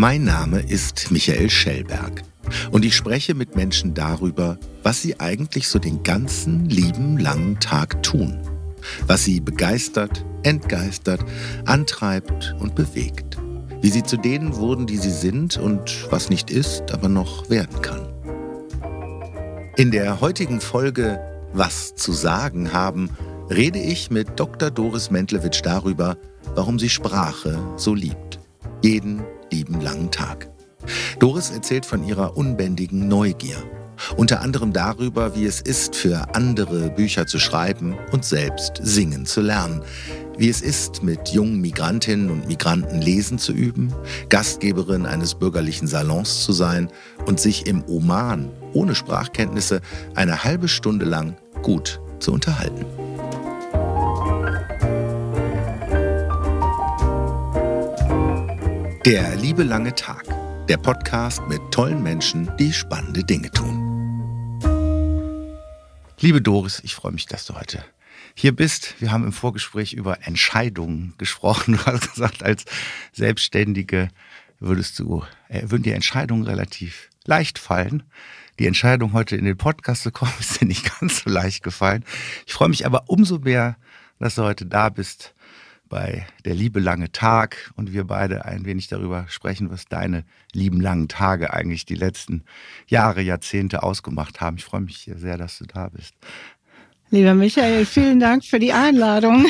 Mein Name ist Michael Schellberg und ich spreche mit Menschen darüber, was sie eigentlich so den ganzen lieben langen Tag tun, was sie begeistert, entgeistert, antreibt und bewegt, wie sie zu denen wurden, die sie sind und was nicht ist, aber noch werden kann. In der heutigen Folge Was zu sagen haben, rede ich mit Dr. Doris Mentlewitsch darüber, warum sie Sprache so liebt. Jeden lieben langen Tag. Doris erzählt von ihrer unbändigen Neugier. Unter anderem darüber, wie es ist, für andere Bücher zu schreiben und selbst singen zu lernen. Wie es ist, mit jungen Migrantinnen und Migranten lesen zu üben, Gastgeberin eines bürgerlichen Salons zu sein und sich im Oman ohne Sprachkenntnisse eine halbe Stunde lang gut zu unterhalten. Der liebe lange Tag. Der Podcast mit tollen Menschen, die spannende Dinge tun. Liebe Doris, ich freue mich, dass du heute hier bist. Wir haben im Vorgespräch über Entscheidungen gesprochen. Du hast gesagt, als Selbstständige würdest du, äh, würden dir Entscheidungen relativ leicht fallen. Die Entscheidung, heute in den Podcast zu kommen, ist dir nicht ganz so leicht gefallen. Ich freue mich aber umso mehr, dass du heute da bist bei Der liebe lange Tag und wir beide ein wenig darüber sprechen, was deine lieben langen Tage eigentlich die letzten Jahre, Jahrzehnte ausgemacht haben. Ich freue mich sehr, dass du da bist. Lieber Michael, vielen Dank für die Einladung.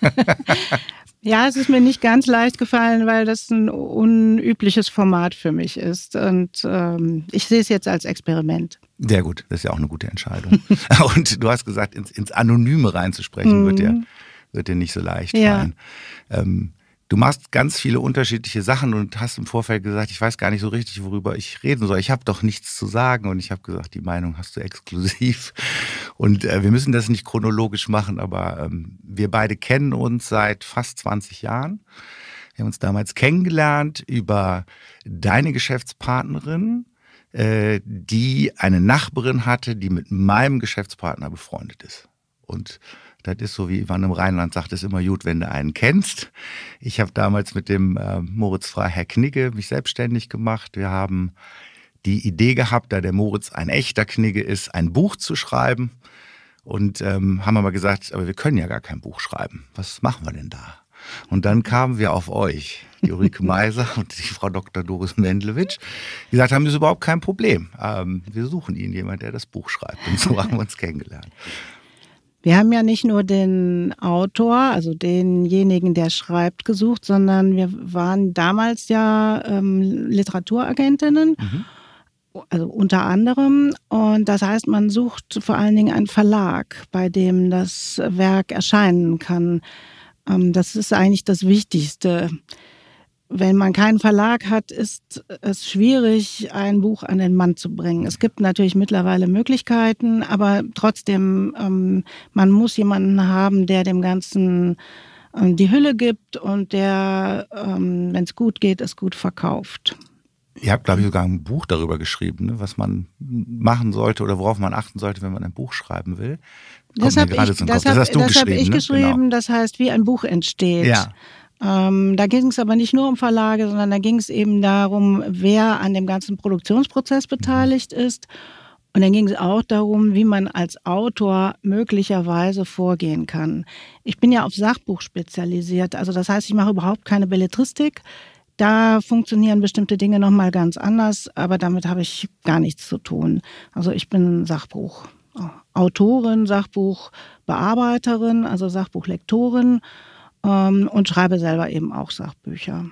ja, es ist mir nicht ganz leicht gefallen, weil das ein unübliches Format für mich ist. Und ähm, ich sehe es jetzt als Experiment. Sehr gut, das ist ja auch eine gute Entscheidung. und du hast gesagt, ins, ins Anonyme reinzusprechen, mhm. wird dir wird dir nicht so leicht ja. fallen. Ähm, du machst ganz viele unterschiedliche Sachen und hast im Vorfeld gesagt, ich weiß gar nicht so richtig, worüber ich reden soll. Ich habe doch nichts zu sagen und ich habe gesagt, die Meinung hast du exklusiv. Und äh, wir müssen das nicht chronologisch machen, aber ähm, wir beide kennen uns seit fast 20 Jahren. Wir haben uns damals kennengelernt über deine Geschäftspartnerin, äh, die eine Nachbarin hatte, die mit meinem Geschäftspartner befreundet ist. Und das ist so, wie man im Rheinland sagt, ist immer gut, wenn du einen kennst. Ich habe damals mit dem äh, Moritz Freiherr Knigge mich selbstständig gemacht. Wir haben die Idee gehabt, da der Moritz ein echter Knigge ist, ein Buch zu schreiben. Und ähm, haben aber gesagt, aber wir können ja gar kein Buch schreiben. Was machen wir denn da? Und dann kamen wir auf euch, die Ulrike Meiser und die Frau Dr. Doris Mendlewitsch. Die gesagt haben, das ist überhaupt kein Problem. Ähm, wir suchen Ihnen jemand, der das Buch schreibt. Und so haben wir uns kennengelernt. Wir haben ja nicht nur den Autor, also denjenigen, der schreibt, gesucht, sondern wir waren damals ja ähm, Literaturagentinnen. Mhm. Also unter anderem. Und das heißt, man sucht vor allen Dingen einen Verlag, bei dem das Werk erscheinen kann. Ähm, das ist eigentlich das Wichtigste wenn man keinen Verlag hat, ist es schwierig, ein Buch an den Mann zu bringen. Es gibt natürlich mittlerweile Möglichkeiten, aber trotzdem, ähm, man muss jemanden haben, der dem Ganzen ähm, die Hülle gibt und der, ähm, wenn es gut geht, es gut verkauft. Ihr habt, glaube ich, sogar ein Buch darüber geschrieben, ne, was man machen sollte oder worauf man achten sollte, wenn man ein Buch schreiben will. Kommt das habe ich, das, das, hast du das geschrieben. Hab ich ne? geschrieben, genau. das heißt, wie ein Buch entsteht. Ja. Ähm, da ging es aber nicht nur um Verlage, sondern da ging es eben darum, wer an dem ganzen Produktionsprozess beteiligt ist. Und dann ging es auch darum, wie man als Autor möglicherweise vorgehen kann. Ich bin ja auf Sachbuch spezialisiert, also das heißt, ich mache überhaupt keine Belletristik. Da funktionieren bestimmte Dinge nochmal ganz anders, aber damit habe ich gar nichts zu tun. Also ich bin Sachbuchautorin, Sachbuchbearbeiterin, also Sachbuchlektorin ähm, und schreibe selber eben auch Sachbücher.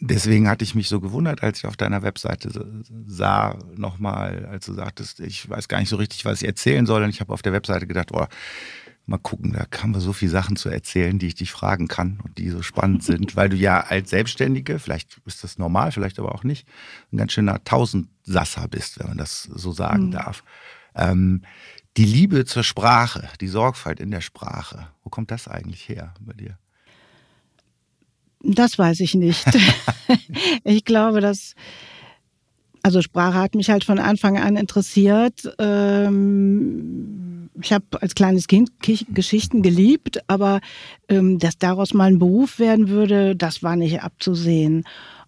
Deswegen hatte ich mich so gewundert, als ich auf deiner Webseite sah, nochmal, als du sagtest, ich weiß gar nicht so richtig, was ich erzählen soll. Und ich habe auf der Webseite gedacht, oh, mal gucken, da haben wir so viele Sachen zu erzählen, die ich dich fragen kann und die so spannend sind, weil du ja als Selbstständige, vielleicht ist das normal, vielleicht aber auch nicht, ein ganz schöner Tausendsasser bist, wenn man das so sagen mhm. darf. Ähm, die Liebe zur Sprache, die Sorgfalt in der Sprache, wo kommt das eigentlich her bei dir? Das weiß ich nicht. ich glaube, dass also Sprache hat mich halt von Anfang an interessiert. Ähm, ich habe als kleines Kind Geschichten geliebt, aber ähm, dass daraus mal ein Beruf werden würde, das war nicht abzusehen.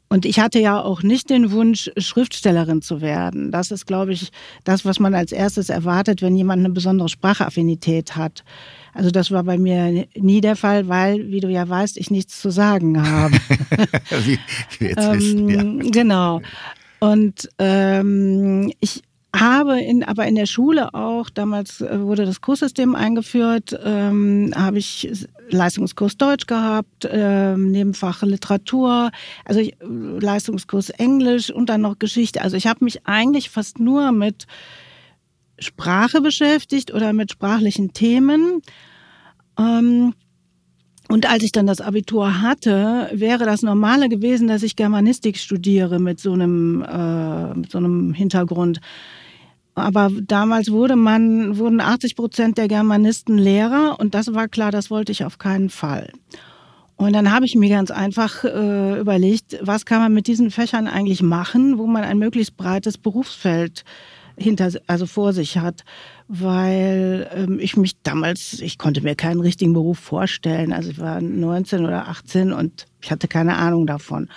Und ich hatte ja auch nicht den Wunsch, Schriftstellerin zu werden. Das ist, glaube ich, das, was man als erstes erwartet, wenn jemand eine besondere Sprachaffinität hat. Also das war bei mir nie der Fall, weil, wie du ja weißt, ich nichts zu sagen habe. wie, wie jetzt ähm, wissen, ja. Genau. Und ähm, ich habe in, aber in der Schule auch, damals äh, wurde das Kurssystem eingeführt, ähm, habe ich Leistungskurs Deutsch gehabt, ähm, Nebenfach Literatur, also ich, Leistungskurs Englisch und dann noch Geschichte. Also ich habe mich eigentlich fast nur mit Sprache beschäftigt oder mit sprachlichen Themen. Ähm, und als ich dann das Abitur hatte, wäre das Normale gewesen, dass ich Germanistik studiere mit so einem, äh, mit so einem Hintergrund. Aber damals wurde man, wurden 80 Prozent der Germanisten Lehrer und das war klar, das wollte ich auf keinen Fall. Und dann habe ich mir ganz einfach äh, überlegt, was kann man mit diesen Fächern eigentlich machen, wo man ein möglichst breites Berufsfeld hinter, also vor sich hat, weil ähm, ich mich damals, ich konnte mir keinen richtigen Beruf vorstellen. Also ich war 19 oder 18 und ich hatte keine Ahnung davon.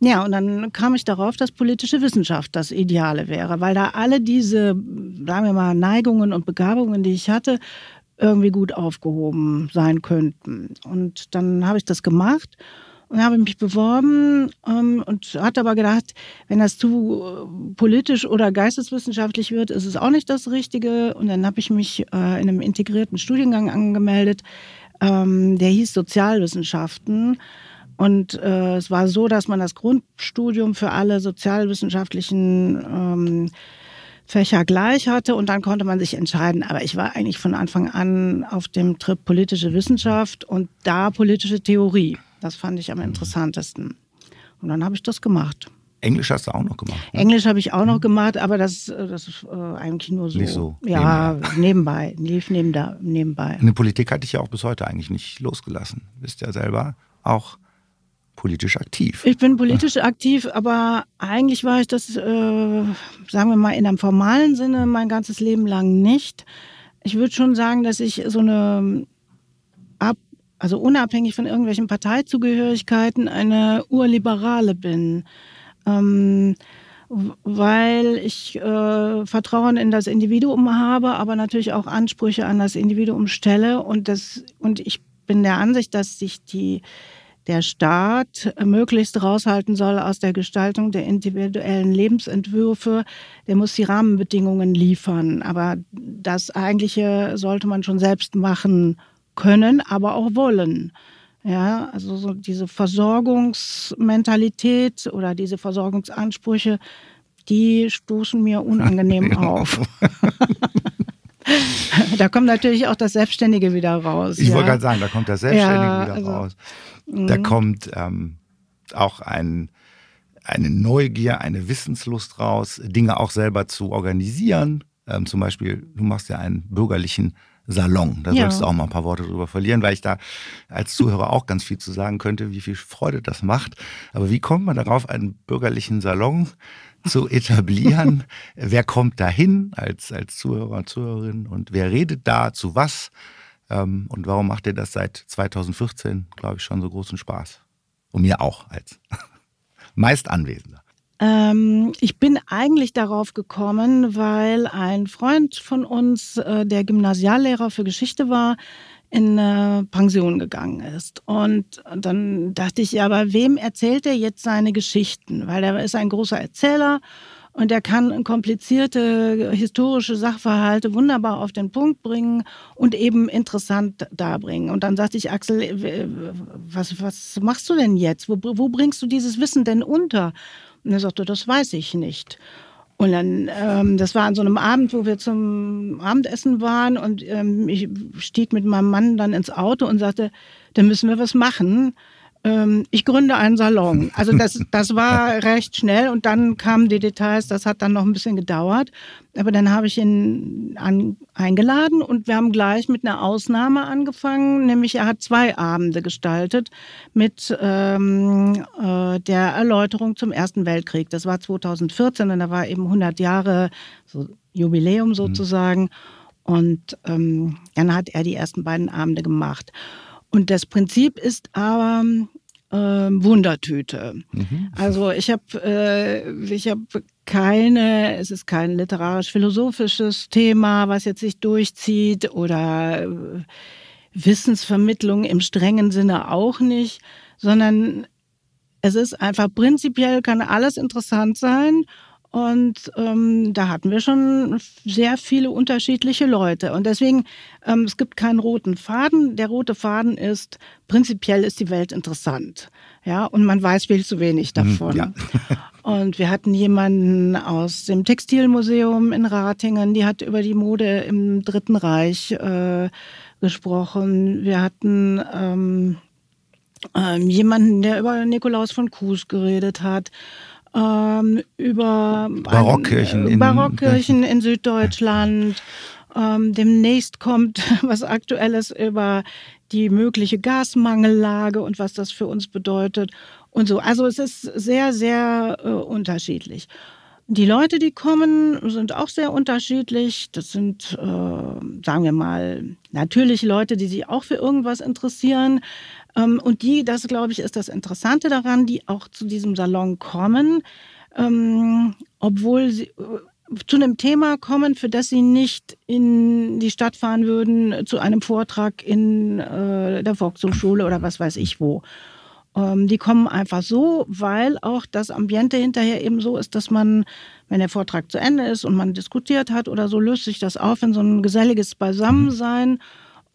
Ja, und dann kam ich darauf, dass politische Wissenschaft das Ideale wäre, weil da alle diese, sagen wir mal, Neigungen und Begabungen, die ich hatte, irgendwie gut aufgehoben sein könnten. Und dann habe ich das gemacht und habe mich beworben ähm, und hatte aber gedacht, wenn das zu äh, politisch oder geisteswissenschaftlich wird, ist es auch nicht das Richtige. Und dann habe ich mich äh, in einem integrierten Studiengang angemeldet, ähm, der hieß Sozialwissenschaften. Und äh, es war so, dass man das Grundstudium für alle sozialwissenschaftlichen ähm, Fächer gleich hatte und dann konnte man sich entscheiden. Aber ich war eigentlich von Anfang an auf dem Trip politische Wissenschaft und da politische Theorie. Das fand ich am interessantesten. Und dann habe ich das gemacht. Englisch hast du auch noch gemacht? Ne? Englisch habe ich auch noch gemacht, aber das, das ist äh, eigentlich nur so. Nicht so. Ja, nebenbei. lief neben da, nebenbei. Eine Politik hatte ich ja auch bis heute eigentlich nicht losgelassen. Wisst ja selber auch politisch aktiv. Ich bin politisch aktiv, aber eigentlich war ich das, äh, sagen wir mal, in einem formalen Sinne mein ganzes Leben lang nicht. Ich würde schon sagen, dass ich so eine, also unabhängig von irgendwelchen Parteizugehörigkeiten, eine Urliberale bin. Ähm, weil ich äh, Vertrauen in das Individuum habe, aber natürlich auch Ansprüche an das Individuum stelle. Und, das, und ich bin der Ansicht, dass sich die der Staat möglichst raushalten soll aus der Gestaltung der individuellen Lebensentwürfe. Der muss die Rahmenbedingungen liefern. Aber das Eigentliche sollte man schon selbst machen können, aber auch wollen. Ja, also so diese Versorgungsmentalität oder diese Versorgungsansprüche, die stoßen mir unangenehm auf. da kommt natürlich auch das Selbstständige wieder raus. Ich ja. wollte gerade sagen, da kommt das Selbstständige ja, wieder also, raus. Da mhm. kommt ähm, auch ein, eine Neugier, eine Wissenslust raus, Dinge auch selber zu organisieren. Ähm, zum Beispiel, du machst ja einen bürgerlichen Salon. Da ja. solltest du auch mal ein paar Worte drüber verlieren, weil ich da als Zuhörer auch ganz viel zu sagen könnte, wie viel Freude das macht. Aber wie kommt man darauf, einen bürgerlichen Salon zu etablieren. wer kommt da hin als, als Zuhörer und Zuhörerin und wer redet da zu was? Ähm, und warum macht ihr das seit 2014, glaube ich, schon so großen Spaß? Und mir auch als meist Anwesender. Ähm, ich bin eigentlich darauf gekommen, weil ein Freund von uns, äh, der Gymnasiallehrer für Geschichte war, in äh, Pension gegangen ist. Und dann dachte ich, ja, aber wem erzählt er jetzt seine Geschichten? Weil er ist ein großer Erzähler und er kann komplizierte historische Sachverhalte wunderbar auf den Punkt bringen und eben interessant darbringen. Und dann sagte ich, Axel, was, was machst du denn jetzt? Wo, wo bringst du dieses Wissen denn unter? Und er sagte, das weiß ich nicht. Und dann, ähm, das war an so einem Abend, wo wir zum Abendessen waren und ähm, ich stieg mit meinem Mann dann ins Auto und sagte, da müssen wir was machen ähm, ich gründe einen Salon. Also das, das war recht schnell und dann kamen die Details, das hat dann noch ein bisschen gedauert. Aber dann habe ich ihn an, eingeladen und wir haben gleich mit einer Ausnahme angefangen, nämlich er hat zwei Abende gestaltet mit ähm, äh, der Erläuterung zum Ersten Weltkrieg. Das war 2014 und da war eben 100 Jahre so Jubiläum sozusagen. Mhm. Und ähm, dann hat er die ersten beiden Abende gemacht. Und das Prinzip ist aber, äh, Wundertüte. Mhm. Also ich habe äh, ich habe keine, es ist kein literarisch-philosophisches Thema, was jetzt sich durchzieht oder äh, Wissensvermittlung im strengen Sinne auch nicht, sondern es ist einfach prinzipiell kann alles interessant sein und ähm, da hatten wir schon sehr viele unterschiedliche Leute. Und deswegen, ähm, es gibt keinen roten Faden. Der rote Faden ist, prinzipiell ist die Welt interessant. Ja, und man weiß viel zu wenig mhm, davon. Ja. und wir hatten jemanden aus dem Textilmuseum in Ratingen, die hat über die Mode im Dritten Reich äh, gesprochen. Wir hatten ähm, ähm, jemanden, der über Nikolaus von Kues geredet hat ähm, über Barockkirchen, ein, in, Barockkirchen in Süddeutschland. Ähm, demnächst kommt was Aktuelles über die mögliche Gasmangellage und was das für uns bedeutet und so. Also es ist sehr, sehr äh, unterschiedlich. Die Leute, die kommen, sind auch sehr unterschiedlich. Das sind, äh, sagen wir mal, natürlich Leute, die sich auch für irgendwas interessieren. Ähm, und die, das glaube ich, ist das Interessante daran, die auch zu diesem Salon kommen, ähm, obwohl sie äh, zu einem Thema kommen, für das sie nicht in die Stadt fahren würden, zu einem Vortrag in äh, der Volkshochschule oder was weiß ich wo. Ähm, die kommen einfach so, weil auch das Ambiente hinterher eben so ist, dass man, wenn der Vortrag zu Ende ist und man diskutiert hat oder so, löst sich das auf in so ein geselliges Beisammensein. Mhm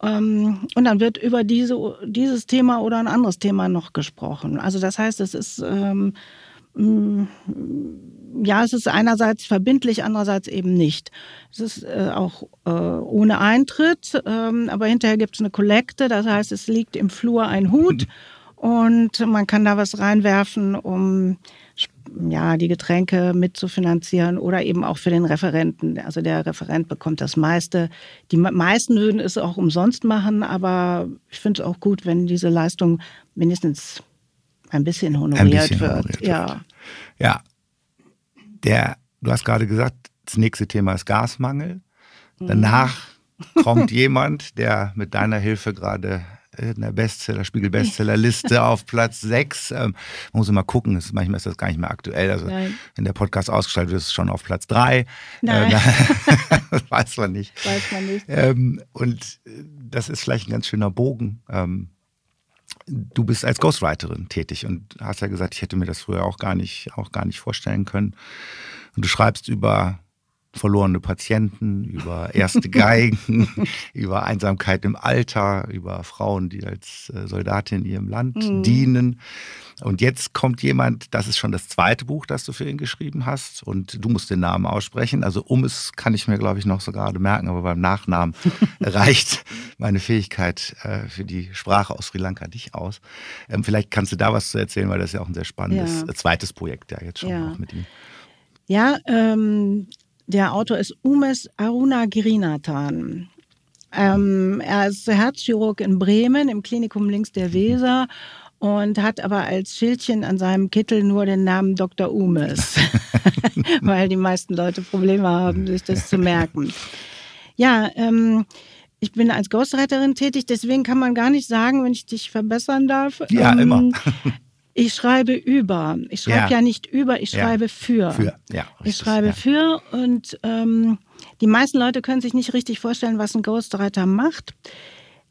und dann wird über diese, dieses Thema oder ein anderes Thema noch gesprochen. Also das heißt, es ist ähm, mm, ja, es ist einerseits verbindlich, andererseits eben nicht. Es ist äh, auch äh, ohne Eintritt, ähm, aber hinterher gibt es eine Kollekte, das heißt, es liegt im Flur ein Hut und man kann da was reinwerfen, um ja, die Getränke mitzufinanzieren oder eben auch für den Referenten. Also der Referent bekommt das meiste. Die meisten würden es auch umsonst machen, aber ich finde es auch gut, wenn diese Leistung mindestens ein bisschen honoriert ein bisschen wird. Honoriert ja. Wird. Ja. Der, du hast gerade gesagt, das nächste Thema ist Gasmangel. Mhm. Danach kommt jemand, der mit deiner Hilfe gerade in der Bestseller, Spiegel-Bestsellerliste auf Platz 6. Ähm, man muss immer gucken, ist, manchmal ist das gar nicht mehr aktuell. Also Nein. wenn der Podcast ausgeschaltet wird, ist es schon auf Platz 3. Nein. Äh, weiß man nicht. Weiß man nicht. Ähm, und äh, das ist vielleicht ein ganz schöner Bogen. Ähm, du bist als Ghostwriterin tätig und hast ja gesagt, ich hätte mir das früher auch gar nicht, auch gar nicht vorstellen können. Und du schreibst über verlorene Patienten, über erste Geigen, über Einsamkeit im Alter, über Frauen, die als äh, Soldatin in ihrem Land mhm. dienen. Und jetzt kommt jemand, das ist schon das zweite Buch, das du für ihn geschrieben hast. Und du musst den Namen aussprechen. Also um es kann ich mir, glaube ich, noch so gerade merken, aber beim Nachnamen reicht meine Fähigkeit äh, für die Sprache aus Sri Lanka nicht aus. Ähm, vielleicht kannst du da was zu erzählen, weil das ist ja auch ein sehr spannendes ja. zweites Projekt ja jetzt schon ja. auch mit ihm. Ja, ähm, der Autor ist Umes Aruna Girinathan. Ähm, er ist Herzchirurg in Bremen im Klinikum links der Weser und hat aber als Schildchen an seinem Kittel nur den Namen Dr. Umes, weil die meisten Leute Probleme haben, sich das zu merken. Ja, ähm, ich bin als Ghostwriterin tätig, deswegen kann man gar nicht sagen, wenn ich dich verbessern darf. Ja, ähm, immer. Ich schreibe über. Ich schreibe ja. ja nicht über, ich schreibe ja. für. Für, ja. Richtig, ich schreibe ja. für und ähm, die meisten Leute können sich nicht richtig vorstellen, was ein Ghostwriter macht.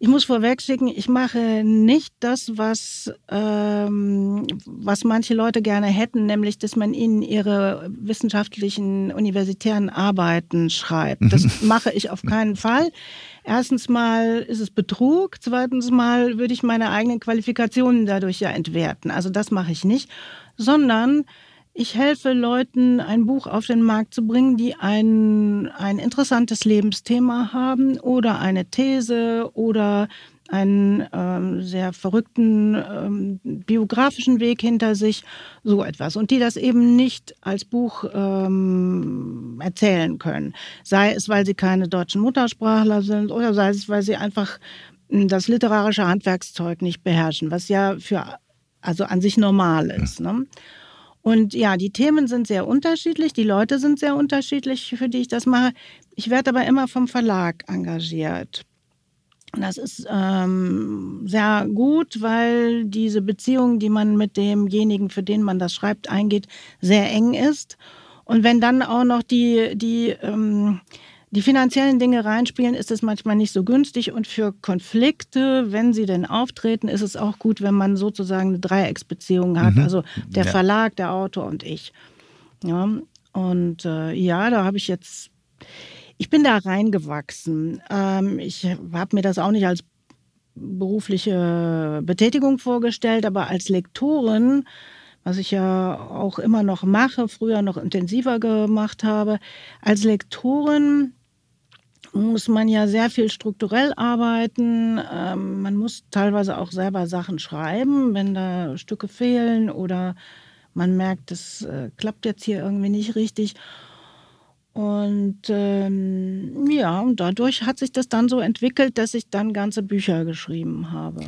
Ich muss vorwegschicken, ich mache nicht das, was, ähm, was manche Leute gerne hätten, nämlich, dass man ihnen ihre wissenschaftlichen, universitären Arbeiten schreibt. Das mache ich auf keinen Fall. Erstens mal ist es Betrug, zweitens mal würde ich meine eigenen Qualifikationen dadurch ja entwerten. Also das mache ich nicht, sondern ich helfe Leuten, ein Buch auf den Markt zu bringen, die ein, ein interessantes Lebensthema haben oder eine These oder einen ähm, sehr verrückten ähm, biografischen Weg hinter sich, so etwas. Und die das eben nicht als Buch ähm, erzählen können. Sei es, weil sie keine deutschen Muttersprachler sind oder sei es, weil sie einfach hm, das literarische Handwerkszeug nicht beherrschen, was ja für also an sich normal ist. Ne? Und ja, die Themen sind sehr unterschiedlich, die Leute sind sehr unterschiedlich, für die ich das mache. Ich werde aber immer vom Verlag engagiert. Das ist ähm, sehr gut, weil diese Beziehung, die man mit demjenigen, für den man das schreibt, eingeht, sehr eng ist. Und wenn dann auch noch die, die, ähm, die finanziellen Dinge reinspielen, ist es manchmal nicht so günstig. Und für Konflikte, wenn sie denn auftreten, ist es auch gut, wenn man sozusagen eine Dreiecksbeziehung hat. Mhm. Also der ja. Verlag, der Autor und ich. Ja, und äh, ja, da habe ich jetzt ich bin da reingewachsen. Ähm, ich habe mir das auch nicht als berufliche Betätigung vorgestellt, aber als Lektorin, was ich ja auch immer noch mache, früher noch intensiver gemacht habe, als Lektorin muss man ja sehr viel strukturell arbeiten. Ähm, man muss teilweise auch selber Sachen schreiben, wenn da Stücke fehlen oder man merkt, das äh, klappt jetzt hier irgendwie nicht richtig. Und ähm, ja, und dadurch hat sich das dann so entwickelt, dass ich dann ganze Bücher geschrieben habe.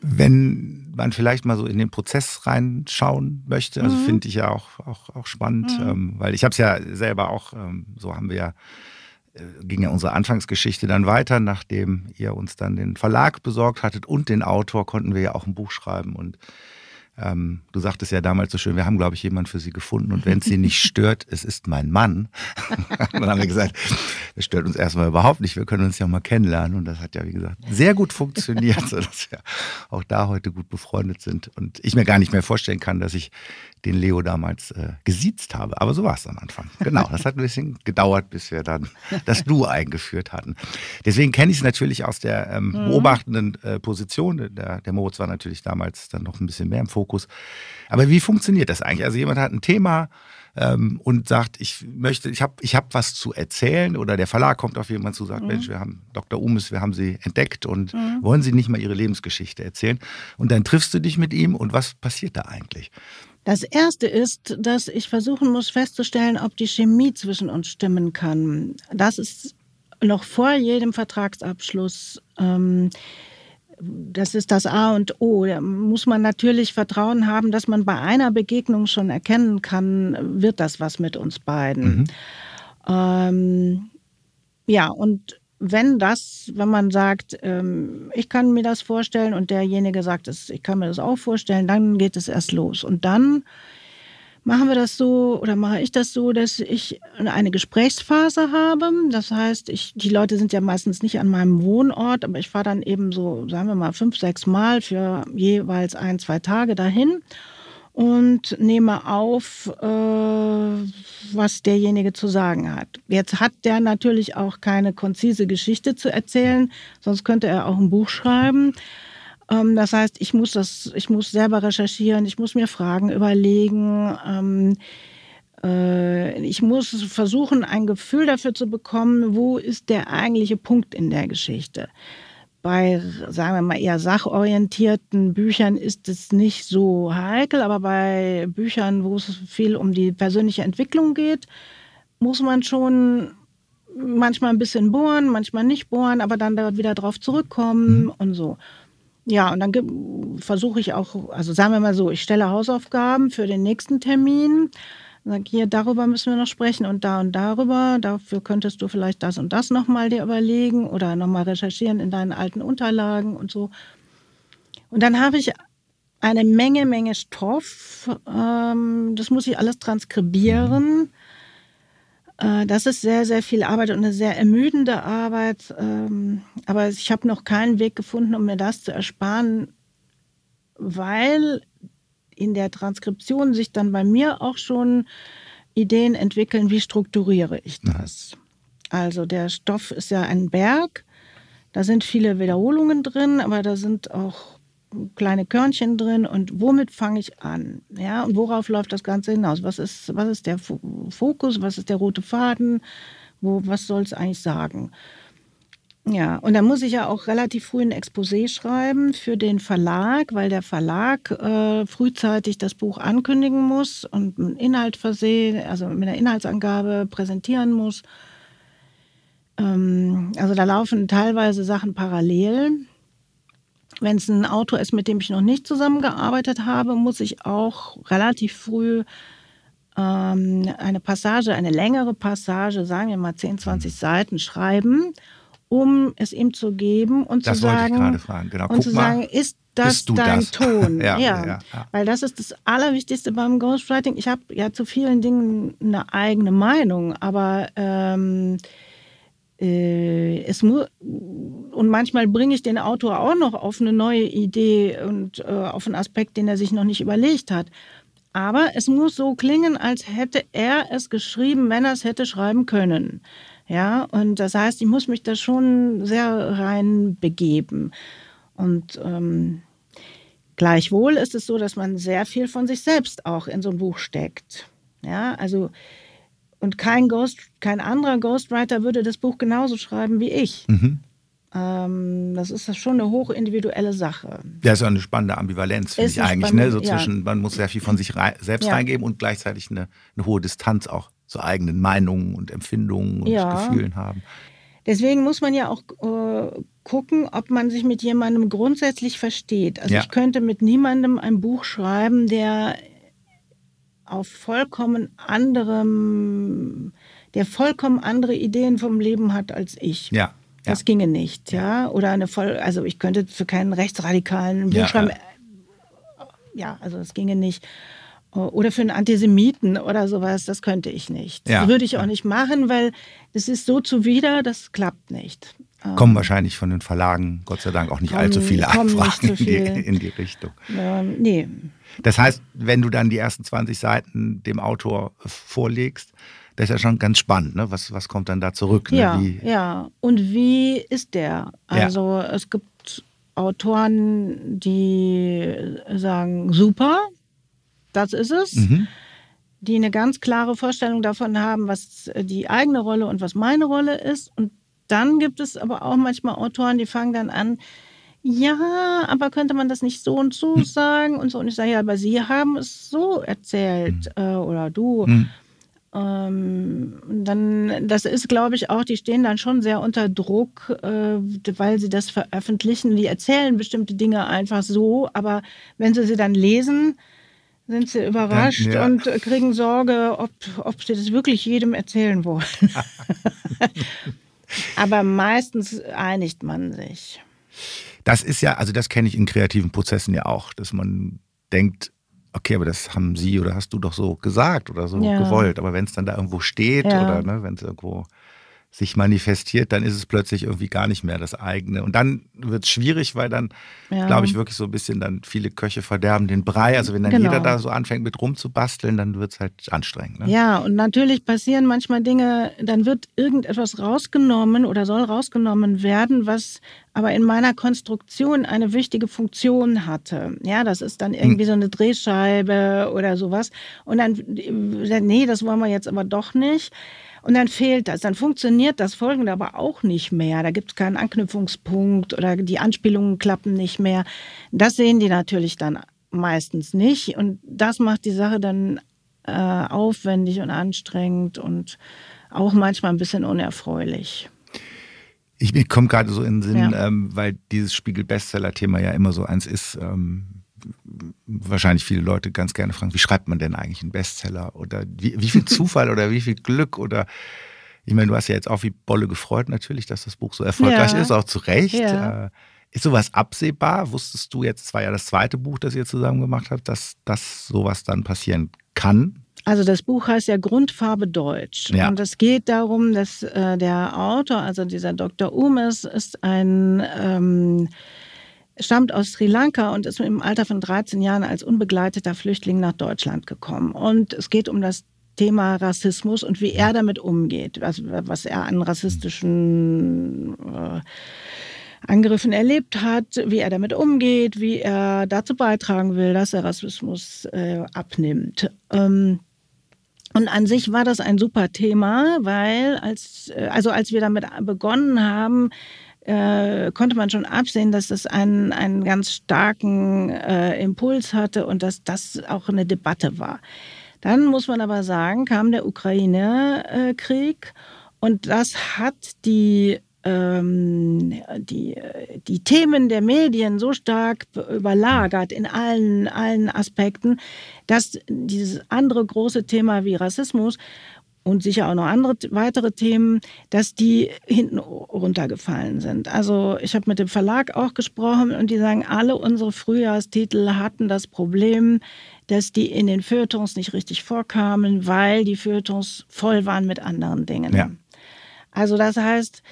Wenn man vielleicht mal so in den Prozess reinschauen möchte, also mhm. finde ich ja auch, auch, auch spannend, mhm. ähm, weil ich habe es ja selber auch, ähm, so haben wir ja, ging ja unsere Anfangsgeschichte dann weiter, nachdem ihr uns dann den Verlag besorgt hattet und den Autor, konnten wir ja auch ein Buch schreiben. Und ähm, du sagtest ja damals so schön, wir haben, glaube ich, jemanden für sie gefunden. Und wenn es sie nicht stört, es ist mein Mann. dann haben wir gesagt, das stört uns erstmal überhaupt nicht, wir können uns ja mal kennenlernen. Und das hat ja, wie gesagt, sehr gut funktioniert, sodass wir auch da heute gut befreundet sind. Und ich mir gar nicht mehr vorstellen kann, dass ich den Leo damals äh, gesiezt habe. Aber so war es am Anfang. Genau, das hat ein bisschen gedauert, bis wir dann das Du eingeführt hatten. Deswegen kenne ich es natürlich aus der ähm, mhm. beobachtenden äh, Position. Der, der Moritz war natürlich damals dann noch ein bisschen mehr im Fokus. Aber wie funktioniert das eigentlich? Also jemand hat ein Thema, ähm, und sagt, ich möchte, ich habe ich hab was zu erzählen oder der Verlag kommt auf jemanden zu, sagt, mhm. Mensch, wir haben Dr. Umes, wir haben sie entdeckt und mhm. wollen sie nicht mal ihre Lebensgeschichte erzählen? Und dann triffst du dich mit ihm und was passiert da eigentlich? Das erste ist, dass ich versuchen muss festzustellen, ob die Chemie zwischen uns stimmen kann. Das ist noch vor jedem Vertragsabschluss. Ähm, das ist das A und O. Da muss man natürlich Vertrauen haben, dass man bei einer Begegnung schon erkennen kann, wird das was mit uns beiden. Mhm. Ähm, ja, und wenn das, wenn man sagt, ähm, ich kann mir das vorstellen und derjenige sagt, ich kann mir das auch vorstellen, dann geht es erst los. Und dann machen wir das so oder mache ich das so, dass ich eine Gesprächsphase habe. Das heißt, ich, die Leute sind ja meistens nicht an meinem Wohnort, aber ich fahre dann eben so, sagen wir mal, fünf, sechs Mal für jeweils ein, zwei Tage dahin und nehme auf, äh, was derjenige zu sagen hat. Jetzt hat der natürlich auch keine konzise Geschichte zu erzählen, sonst könnte er auch ein Buch schreiben. Ähm, das heißt, ich muss das, ich muss selber recherchieren, ich muss mir Fragen überlegen. Ähm, äh, ich muss versuchen, ein Gefühl dafür zu bekommen, wo ist der eigentliche Punkt in der Geschichte. Bei, sagen wir mal, eher sachorientierten Büchern ist es nicht so heikel, aber bei Büchern, wo es viel um die persönliche Entwicklung geht, muss man schon manchmal ein bisschen bohren, manchmal nicht bohren, aber dann da wieder drauf zurückkommen mhm. und so. Ja, und dann versuche ich auch, also sagen wir mal so, ich stelle Hausaufgaben für den nächsten Termin Sag, hier, darüber müssen wir noch sprechen und da und darüber. Dafür könntest du vielleicht das und das nochmal dir überlegen oder nochmal recherchieren in deinen alten Unterlagen und so. Und dann habe ich eine Menge, Menge Stoff. Ähm, das muss ich alles transkribieren. Äh, das ist sehr, sehr viel Arbeit und eine sehr ermüdende Arbeit. Ähm, aber ich habe noch keinen Weg gefunden, um mir das zu ersparen, weil in der Transkription sich dann bei mir auch schon Ideen entwickeln, wie strukturiere ich das. Also der Stoff ist ja ein Berg, da sind viele Wiederholungen drin, aber da sind auch kleine Körnchen drin und womit fange ich an? Ja, und worauf läuft das Ganze hinaus? Was ist, was ist der Fokus? Was ist der rote Faden? Wo, was soll es eigentlich sagen? Ja, und dann muss ich ja auch relativ früh ein Exposé schreiben für den Verlag, weil der Verlag äh, frühzeitig das Buch ankündigen muss und einen Inhalt versehen, also mit einer Inhaltsangabe präsentieren muss. Ähm, also da laufen teilweise Sachen parallel. Wenn es ein Autor ist, mit dem ich noch nicht zusammengearbeitet habe, muss ich auch relativ früh ähm, eine Passage, eine längere Passage, sagen wir mal 10, 20 Seiten schreiben um es ihm zu geben und das zu sagen, genau. und zu sagen, ist das dein das? Ton? ja, ja. Ja, ja, weil das ist das Allerwichtigste beim Ghostwriting. Ich habe ja zu vielen Dingen eine eigene Meinung, aber ähm, äh, es muss und manchmal bringe ich den Autor auch noch auf eine neue Idee und äh, auf einen Aspekt, den er sich noch nicht überlegt hat. Aber es muss so klingen, als hätte er es geschrieben, wenn er es hätte schreiben können. Ja, und das heißt, ich muss mich da schon sehr rein begeben. Und ähm, gleichwohl ist es so, dass man sehr viel von sich selbst auch in so ein Buch steckt. Ja, also und kein Ghost, kein anderer Ghostwriter würde das Buch genauso schreiben wie ich. Mhm. Ähm, das ist schon eine hochindividuelle Sache. Ja, ist ja eine spannende Ambivalenz, finde ich eigentlich. ne? So zwischen, ja. man muss sehr viel von sich rei selbst ja. reingeben und gleichzeitig eine, eine, hohe Distanz auch zu eigenen Meinungen und Empfindungen und ja. Gefühlen haben. Deswegen muss man ja auch äh, gucken, ob man sich mit jemandem grundsätzlich versteht. Also ich könnte mit niemandem ein Buch schreiben, der auf vollkommen anderem, der vollkommen andere Ideen vom Leben hat als ich. Ja. Das ja. ginge nicht, ja. Oder eine voll, also ich könnte für keinen rechtsradikalen Buch ja, schreiben. Ja. ja, also das ginge nicht. Oder für einen Antisemiten oder sowas, das könnte ich nicht. Ja. Das würde ich auch nicht machen, weil das ist so zuwider, das klappt nicht. Kommen ähm, wahrscheinlich von den Verlagen, Gott sei Dank, auch nicht kommen, allzu viele Anfragen viel. in, die, in, die, Richtung. Ähm, nee. Das heißt, wenn du dann die ersten 20 Seiten dem Autor vorlegst, das ist ja schon ganz spannend. Ne? Was, was kommt dann da zurück? Ne? Ja, wie? ja. Und wie ist der? Also ja. es gibt Autoren, die sagen, super, das ist es. Mhm. Die eine ganz klare Vorstellung davon haben, was die eigene Rolle und was meine Rolle ist. Und dann gibt es aber auch manchmal Autoren, die fangen dann an, ja, aber könnte man das nicht so und so hm. sagen und so. Und ich sage, ja, aber Sie haben es so erzählt hm. äh, oder du. Hm. Ähm, dann, das ist, glaube ich, auch, die stehen dann schon sehr unter Druck, äh, weil sie das veröffentlichen. Die erzählen bestimmte Dinge einfach so, aber wenn sie sie dann lesen, sind sie überrascht ja, ja. und kriegen Sorge, ob, ob sie das wirklich jedem erzählen wollen. aber meistens einigt man sich. Das ist ja, also das kenne ich in kreativen Prozessen ja auch, dass man denkt, okay, aber das haben Sie oder hast du doch so gesagt oder so ja. gewollt. Aber wenn es dann da irgendwo steht ja. oder ne, wenn es irgendwo sich manifestiert, dann ist es plötzlich irgendwie gar nicht mehr das eigene. Und dann wird es schwierig, weil dann, ja. glaube ich, wirklich so ein bisschen dann viele Köche verderben den Brei. Also wenn dann genau. jeder da so anfängt mit rumzubasteln, dann wird es halt anstrengend. Ne? Ja, und natürlich passieren manchmal Dinge, dann wird irgendetwas rausgenommen oder soll rausgenommen werden, was aber in meiner Konstruktion eine wichtige Funktion hatte. Ja, das ist dann irgendwie hm. so eine Drehscheibe oder sowas. Und dann, nee, das wollen wir jetzt aber doch nicht. Und dann fehlt das. Dann funktioniert das Folgende aber auch nicht mehr. Da gibt es keinen Anknüpfungspunkt oder die Anspielungen klappen nicht mehr. Das sehen die natürlich dann meistens nicht. Und das macht die Sache dann äh, aufwendig und anstrengend und auch manchmal ein bisschen unerfreulich. Ich komme gerade so in den Sinn, ja. ähm, weil dieses Spiegel-Bestseller-Thema ja immer so eins ist. Ähm, wahrscheinlich viele Leute ganz gerne fragen, wie schreibt man denn eigentlich einen Bestseller? Oder wie, wie viel Zufall oder wie viel Glück oder ich meine, du hast ja jetzt auch wie Bolle gefreut natürlich, dass das Buch so erfolgreich ja. ist, auch zu Recht. Ja. Äh, ist sowas absehbar? Wusstest du jetzt, es war ja das zweite Buch, das ihr zusammen gemacht habt, dass, dass sowas dann passieren kann? Also das Buch heißt ja Grundfarbe Deutsch. Ja. Und es geht darum, dass äh, der Autor, also dieser Dr. Umes, ist ein ähm, stammt aus Sri Lanka und ist im Alter von 13 Jahren als unbegleiteter Flüchtling nach Deutschland gekommen. Und es geht um das Thema Rassismus und wie er damit umgeht, was, was er an rassistischen äh, Angriffen erlebt hat, wie er damit umgeht, wie er dazu beitragen will, dass der Rassismus äh, abnimmt. Ähm, und an sich war das ein super Thema, weil als, äh, also als wir damit begonnen haben, äh, konnte man schon absehen, dass das einen, einen ganz starken äh, Impuls hatte und dass das auch eine Debatte war. Dann muss man aber sagen, kam der Ukraine-Krieg und das hat die ähm, die, die Themen der Medien so stark überlagert in allen, allen Aspekten, dass dieses andere große Thema wie Rassismus und sicher auch noch andere weitere Themen, dass die hinten runtergefallen sind. Also ich habe mit dem Verlag auch gesprochen und die sagen, alle unsere Frühjahrstitel hatten das Problem, dass die in den Feuilletons nicht richtig vorkamen, weil die Feuilletons voll waren mit anderen Dingen. Ja. Also das heißt,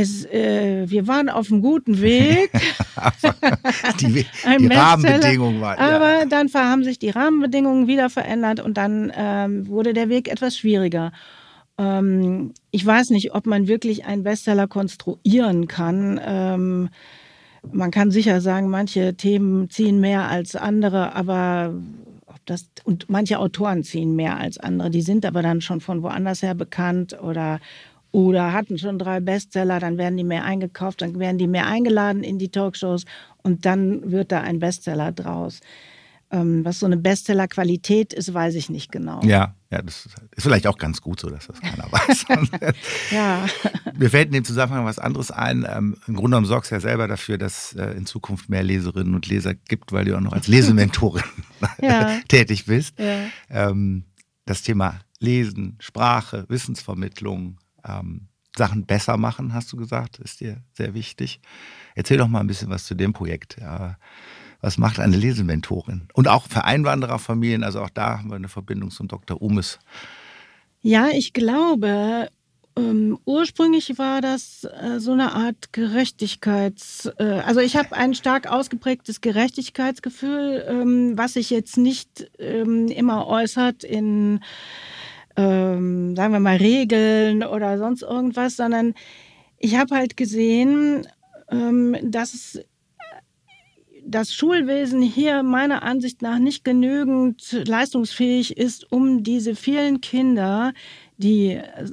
es, äh, wir waren auf einem guten Weg. die, die Rahmenbedingungen waren. Ja. Aber dann haben sich die Rahmenbedingungen wieder verändert und dann ähm, wurde der Weg etwas schwieriger. Ähm, ich weiß nicht, ob man wirklich einen Bestseller konstruieren kann. Ähm, man kann sicher sagen, manche Themen ziehen mehr als andere, aber das, und manche Autoren ziehen mehr als andere. Die sind aber dann schon von woanders her bekannt oder oder hatten schon drei Bestseller, dann werden die mehr eingekauft, dann werden die mehr eingeladen in die Talkshows und dann wird da ein Bestseller draus. Ähm, was so eine Bestseller-Qualität ist, weiß ich nicht genau. Ja, ja, das ist vielleicht auch ganz gut so, dass das keiner weiß. ja. Mir fällt in dem Zusammenhang was anderes ein. Ähm, Im Grunde genommen sorgst du ja selber dafür, dass äh, in Zukunft mehr Leserinnen und Leser gibt, weil du auch noch als Lesementorin tätig bist. Ja. Ähm, das Thema Lesen, Sprache, Wissensvermittlung, ähm, Sachen besser machen, hast du gesagt, ist dir sehr wichtig. Erzähl doch mal ein bisschen was zu dem Projekt. Ja, was macht eine Lesementorin? Und auch für Einwandererfamilien, also auch da haben wir eine Verbindung zum Dr. Umes. Ja, ich glaube, ähm, ursprünglich war das äh, so eine Art Gerechtigkeits... Äh, also ich habe ein stark ausgeprägtes Gerechtigkeitsgefühl, ähm, was sich jetzt nicht ähm, immer äußert in ähm, sagen wir mal, Regeln oder sonst irgendwas, sondern ich habe halt gesehen, ähm, dass das Schulwesen hier meiner Ansicht nach nicht genügend leistungsfähig ist, um diese vielen Kinder, die äh,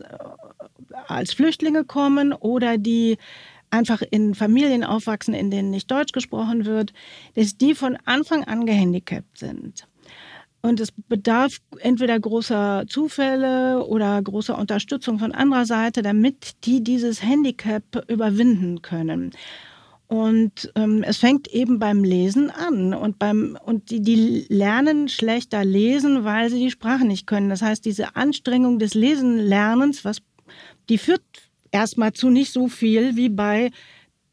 als Flüchtlinge kommen oder die einfach in Familien aufwachsen, in denen nicht Deutsch gesprochen wird, dass die von Anfang an gehandicapt sind. Und es bedarf entweder großer Zufälle oder großer Unterstützung von anderer Seite, damit die dieses Handicap überwinden können. Und ähm, es fängt eben beim Lesen an. Und, beim, und die, die lernen schlechter lesen, weil sie die Sprache nicht können. Das heißt, diese Anstrengung des Lesenlernens, was, die führt erstmal zu nicht so viel wie bei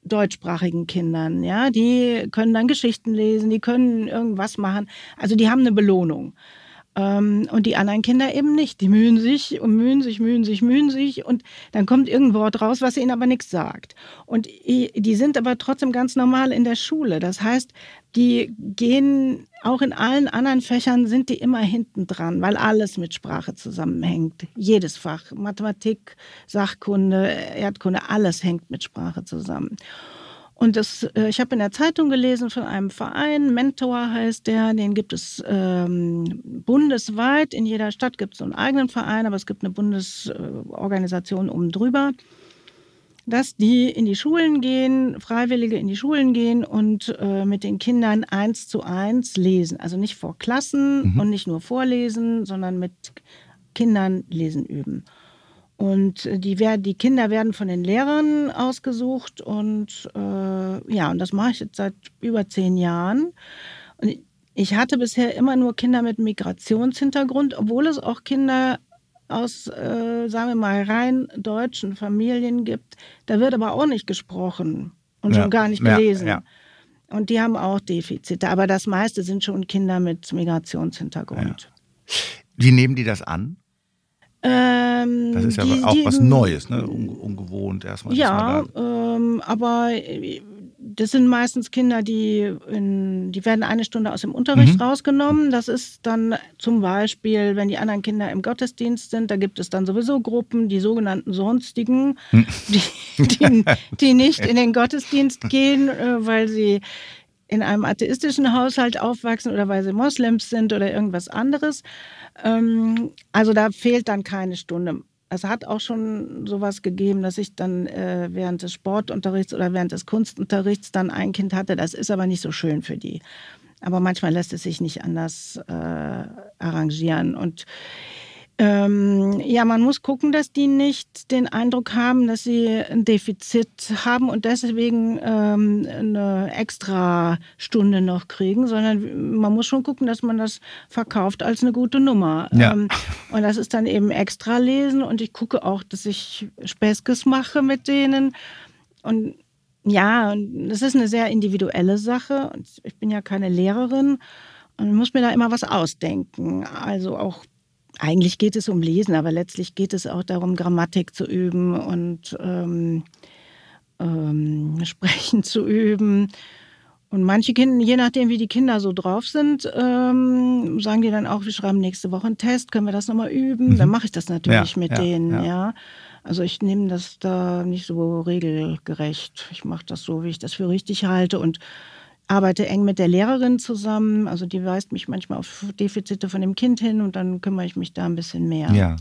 deutschsprachigen Kindern. Ja, die können dann Geschichten lesen, die können irgendwas machen. Also die haben eine Belohnung. Ähm, und die anderen Kinder eben nicht. Die mühen sich und mühen sich, mühen sich, mühen sich und dann kommt irgendein Wort raus, was ihnen aber nichts sagt. Und die sind aber trotzdem ganz normal in der Schule. Das heißt, die gehen auch in allen anderen Fächern sind die immer hinten dran, weil alles mit Sprache zusammenhängt. Jedes Fach, Mathematik, Sachkunde, Erdkunde, alles hängt mit Sprache zusammen. Und das, äh, ich habe in der Zeitung gelesen von einem Verein, Mentor heißt der, den gibt es ähm, bundesweit. In jeder Stadt gibt es so einen eigenen Verein, aber es gibt eine Bundesorganisation oben drüber, dass die in die Schulen gehen, Freiwillige in die Schulen gehen und äh, mit den Kindern eins zu eins lesen. Also nicht vor Klassen mhm. und nicht nur vorlesen, sondern mit Kindern lesen üben. Und die, die Kinder werden von den Lehrern ausgesucht und äh, ja, und das mache ich jetzt seit über zehn Jahren. Und ich hatte bisher immer nur Kinder mit Migrationshintergrund, obwohl es auch Kinder aus, äh, sagen wir mal, rein deutschen Familien gibt. Da wird aber auch nicht gesprochen und ja, schon gar nicht gelesen. Ja, ja. Und die haben auch Defizite, aber das meiste sind schon Kinder mit Migrationshintergrund. Wie nehmen die das an? Ähm, das ist ja die, auch die, was Neues, ne? ungewohnt erstmal. Ja, ähm, aber äh, das sind meistens Kinder, die, in, die werden eine Stunde aus dem Unterricht mhm. rausgenommen. Das ist dann zum Beispiel, wenn die anderen Kinder im Gottesdienst sind, da gibt es dann sowieso Gruppen, die sogenannten Sonstigen, hm. die, die, die nicht in den Gottesdienst gehen, äh, weil sie in einem atheistischen Haushalt aufwachsen oder weil sie Moslems sind oder irgendwas anderes. Ähm, also da fehlt dann keine Stunde. Es hat auch schon sowas gegeben, dass ich dann äh, während des Sportunterrichts oder während des Kunstunterrichts dann ein Kind hatte. Das ist aber nicht so schön für die. Aber manchmal lässt es sich nicht anders äh, arrangieren. Und Ähm, ja, man muss gucken, dass die nicht den Eindruck haben, dass sie ein Defizit haben und deswegen ähm, eine extra Stunde noch kriegen, sondern man muss schon gucken, dass man das verkauft als eine gute Nummer. Ja. Ähm, und das ist dann eben extra lesen und ich gucke auch, dass ich Späßkes mache mit denen. Und ja, das ist eine sehr individuelle Sache. Ich bin ja keine Lehrerin und muss mir da immer was ausdenken. Also auch eigentlich geht es um Lesen, aber letztlich geht es auch darum, Grammatik zu üben und ähm, ähm, Sprechen zu üben. Und manche Kinder, je nachdem, wie die Kinder so drauf sind, ähm, sagen die dann auch, wir schreiben nächste Woche einen Test, können wir das nochmal üben? Mhm. Dann mache ich das natürlich ja, mit ja, denen, ja. ja. Also ich nehme das da nicht so regelgerecht. Ich mache das so, wie ich das für richtig halte und arbeite eng mit der Lehrerin zusammen. Also die weist mich manchmal auf Defizite von dem Kind hin und dann kümmere ich mich da ein bisschen mehr. Ja.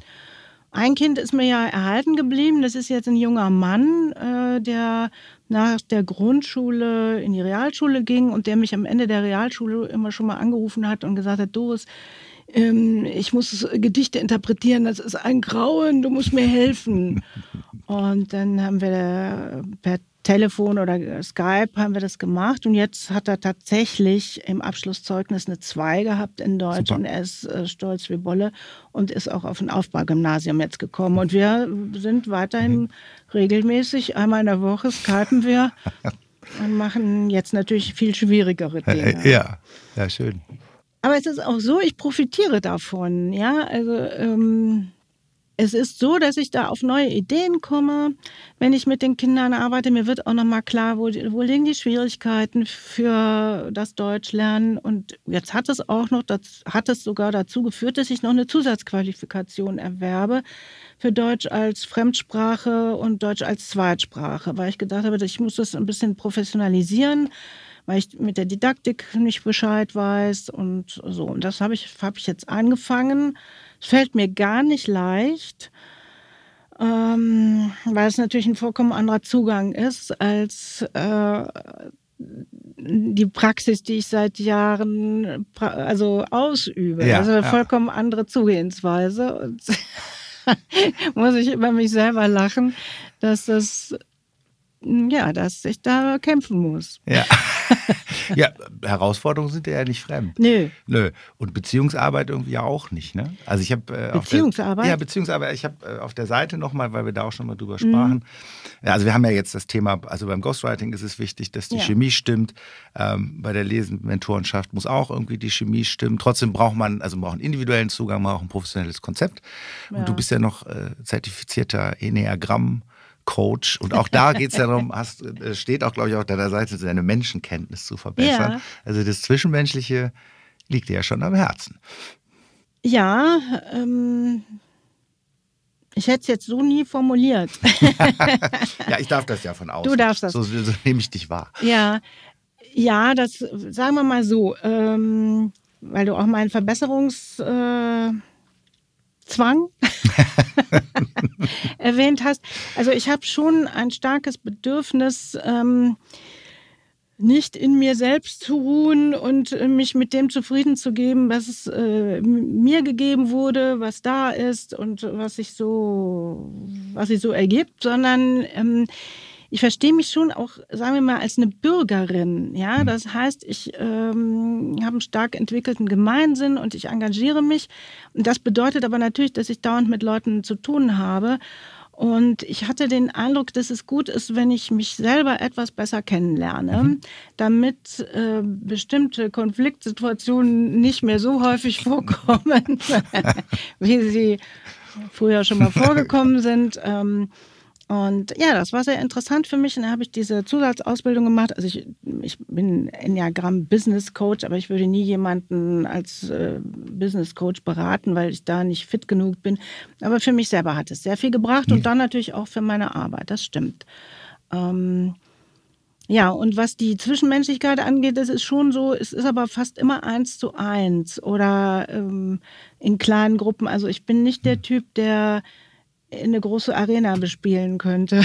Ein Kind ist mir ja erhalten geblieben. Das ist jetzt ein junger Mann, äh, der nach der Grundschule in die Realschule ging und der mich am Ende der Realschule immer schon mal angerufen hat und gesagt hat, Doris, ähm, ich muss Gedichte interpretieren, das ist ein Grauen, du musst mir helfen. Und dann haben wir per Telefon oder Skype haben wir das gemacht und jetzt hat er tatsächlich im Abschlusszeugnis eine 2 gehabt in Deutsch Super. und er ist äh, stolz wie Bolle und ist auch auf ein Aufbaugymnasium jetzt gekommen und wir sind weiterhin mhm. regelmäßig, einmal in der Woche skypen wir und machen jetzt natürlich viel schwierigere Dinge. Ja, ja, schön. Aber es ist auch so, ich profitiere davon, ja, also ähm, es ist so, dass ich da auf neue Ideen komme, wenn ich mit den Kindern arbeite. Mir wird auch nochmal klar, wo, wo liegen die Schwierigkeiten für das Deutschlernen. Und jetzt hat es auch noch, das hat es sogar dazu geführt, dass ich noch eine Zusatzqualifikation erwerbe für Deutsch als Fremdsprache und Deutsch als Zweitsprache, weil ich gedacht habe, ich muss das ein bisschen professionalisieren weil ich mit der Didaktik nicht Bescheid weiß und so. Und das habe ich, hab ich jetzt angefangen. Es fällt mir gar nicht leicht, ähm, weil es natürlich ein vollkommen anderer Zugang ist als äh, die Praxis, die ich seit Jahren also ausübe. Ja, also eine ja. vollkommen andere Zugehensweise. Und muss ich über mich selber lachen, dass das ja, dass ich da kämpfen muss. Ja. ja, Herausforderungen sind ja nicht fremd. Nö. Nö. Und Beziehungsarbeit irgendwie auch nicht, ne? Also ich habe äh, Beziehungsarbeit? Der, ja, Beziehungsarbeit. Ich habe äh, auf der Seite nochmal, weil wir da auch schon mal drüber sprachen. Mhm. Ja, also wir haben ja jetzt das Thema, also beim Ghostwriting ist es wichtig, dass die ja. Chemie stimmt. Ähm, bei der Lesen-Mentorenschaft muss auch irgendwie die Chemie stimmen. Trotzdem braucht man, also man braucht einen individuellen Zugang, man braucht ein professionelles Konzept. Ja. Und du bist ja noch äh, zertifizierter Enneagramm. Coach. Und auch da geht es ja darum, hast, äh, steht auch, glaube ich, auf deiner Seite, deine Menschenkenntnis zu verbessern. Ja. Also das Zwischenmenschliche liegt dir ja schon am Herzen. Ja, ähm, ich hätte es jetzt so nie formuliert. ja, ich darf das ja von außen. Du darfst das. So, so nehme ich dich wahr. Ja, ja, das sagen wir mal so, ähm, weil du auch meinen Verbesserungs... Äh, Zwang erwähnt hast. Also ich habe schon ein starkes Bedürfnis, ähm, nicht in mir selbst zu ruhen und mich mit dem zufrieden zu geben, was es, äh, mir gegeben wurde, was da ist und was sich so, was sich so ergibt, sondern ähm, ich verstehe mich schon auch, sagen wir mal, als eine Bürgerin. Ja, mhm. das heißt, ich ähm, habe einen stark entwickelten Gemeinsinn und ich engagiere mich. Und das bedeutet aber natürlich, dass ich dauernd mit Leuten zu tun habe. Und ich hatte den Eindruck, dass es gut ist, wenn ich mich selber etwas besser kennenlerne, mhm. damit äh, bestimmte Konfliktsituationen nicht mehr so häufig vorkommen, wie sie früher schon mal vorgekommen sind. Ähm, und ja, das war sehr interessant für mich. Und dann habe ich diese Zusatzausbildung gemacht. Also ich, ich bin Enneagramm Business Coach, aber ich würde nie jemanden als äh, Business Coach beraten, weil ich da nicht fit genug bin. Aber für mich selber hat es sehr viel gebracht und dann natürlich auch für meine Arbeit. Das stimmt. Ähm, ja, und was die Zwischenmenschlichkeit angeht, das ist schon so, es ist aber fast immer eins zu eins oder ähm, in kleinen Gruppen. Also ich bin nicht der Typ, der eine große Arena bespielen könnte.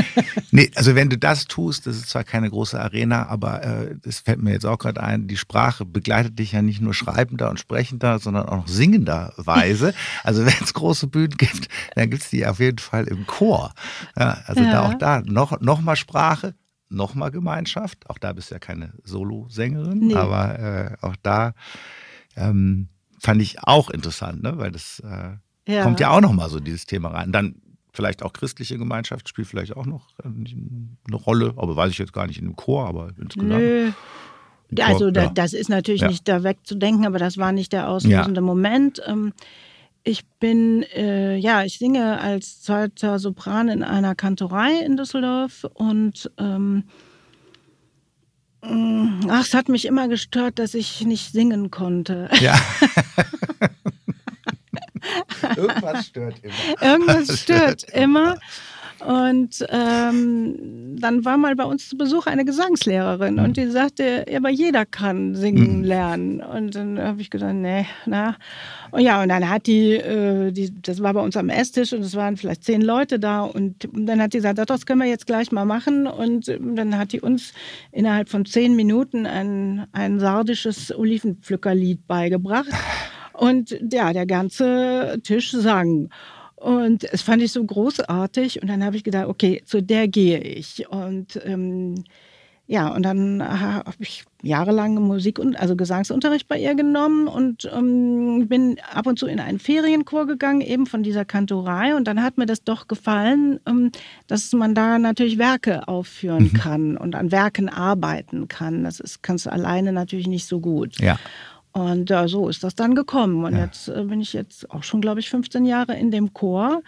nee, also wenn du das tust, das ist zwar keine große Arena, aber äh, das fällt mir jetzt auch gerade ein, die Sprache begleitet dich ja nicht nur schreibender und sprechender, sondern auch noch singenderweise. also wenn es große Bühnen gibt, dann gibt es die auf jeden Fall im Chor. Ja, also ja. da auch da noch, noch mal Sprache, nochmal Gemeinschaft. Auch da bist du ja keine Solosängerin, nee. aber äh, auch da ähm, fand ich auch interessant, ne? weil das äh, ja. kommt ja auch nochmal so dieses Thema rein. Dann vielleicht auch christliche Gemeinschaft spielt vielleicht auch noch äh, eine Rolle, aber weiß ich jetzt gar nicht in dem Chor, aber insgesamt. Nö. Chor, also da, das ist natürlich ja. nicht da wegzudenken, aber das war nicht der auslösende. Moment. Ähm, ich bin, äh, ja, ich singe als zweiter Sopran in einer Kantorei in Düsseldorf und ähm, mm, ach, es hat mich immer gestört, dass ich nicht singen konnte. Ja. Irgendwas stört immer. Irgendwas stört immer. Und ähm, dann war mal bei uns zu Besuch eine Gesangslehrerin mhm. und die sagte, ja, aber jeder kann singen mhm. lernen. Und dann habe ich gedacht, nee, na. Und ja, und dann hat die, äh, die, das war bei uns am Esstisch und es waren vielleicht zehn Leute da und dann hat die gesagt, das können wir jetzt gleich mal machen. Und dann hat die uns innerhalb von zehn Minuten ein, ein sardisches Olivenpflückerlied beigebracht. Und ja, der ganze Tisch sang. Und es fand ich so großartig. Und dann habe ich gedacht, okay, zu der gehe ich. Und ähm, ja, und dann habe ich jahrelang Musik und also Gesangsunterricht bei ihr genommen und ähm, bin ab und zu in einen Ferienchor gegangen, eben von dieser Kantorei. Und dann hat mir das doch gefallen, ähm, dass man da natürlich Werke aufführen mhm. kann und an Werken arbeiten kann. Das ist, kannst du alleine natürlich nicht so gut. Ja. Und äh, so ist das dann gekommen. Und ja. jetzt äh, bin ich jetzt auch schon, glaube ich, 15 Jahre in dem Chor.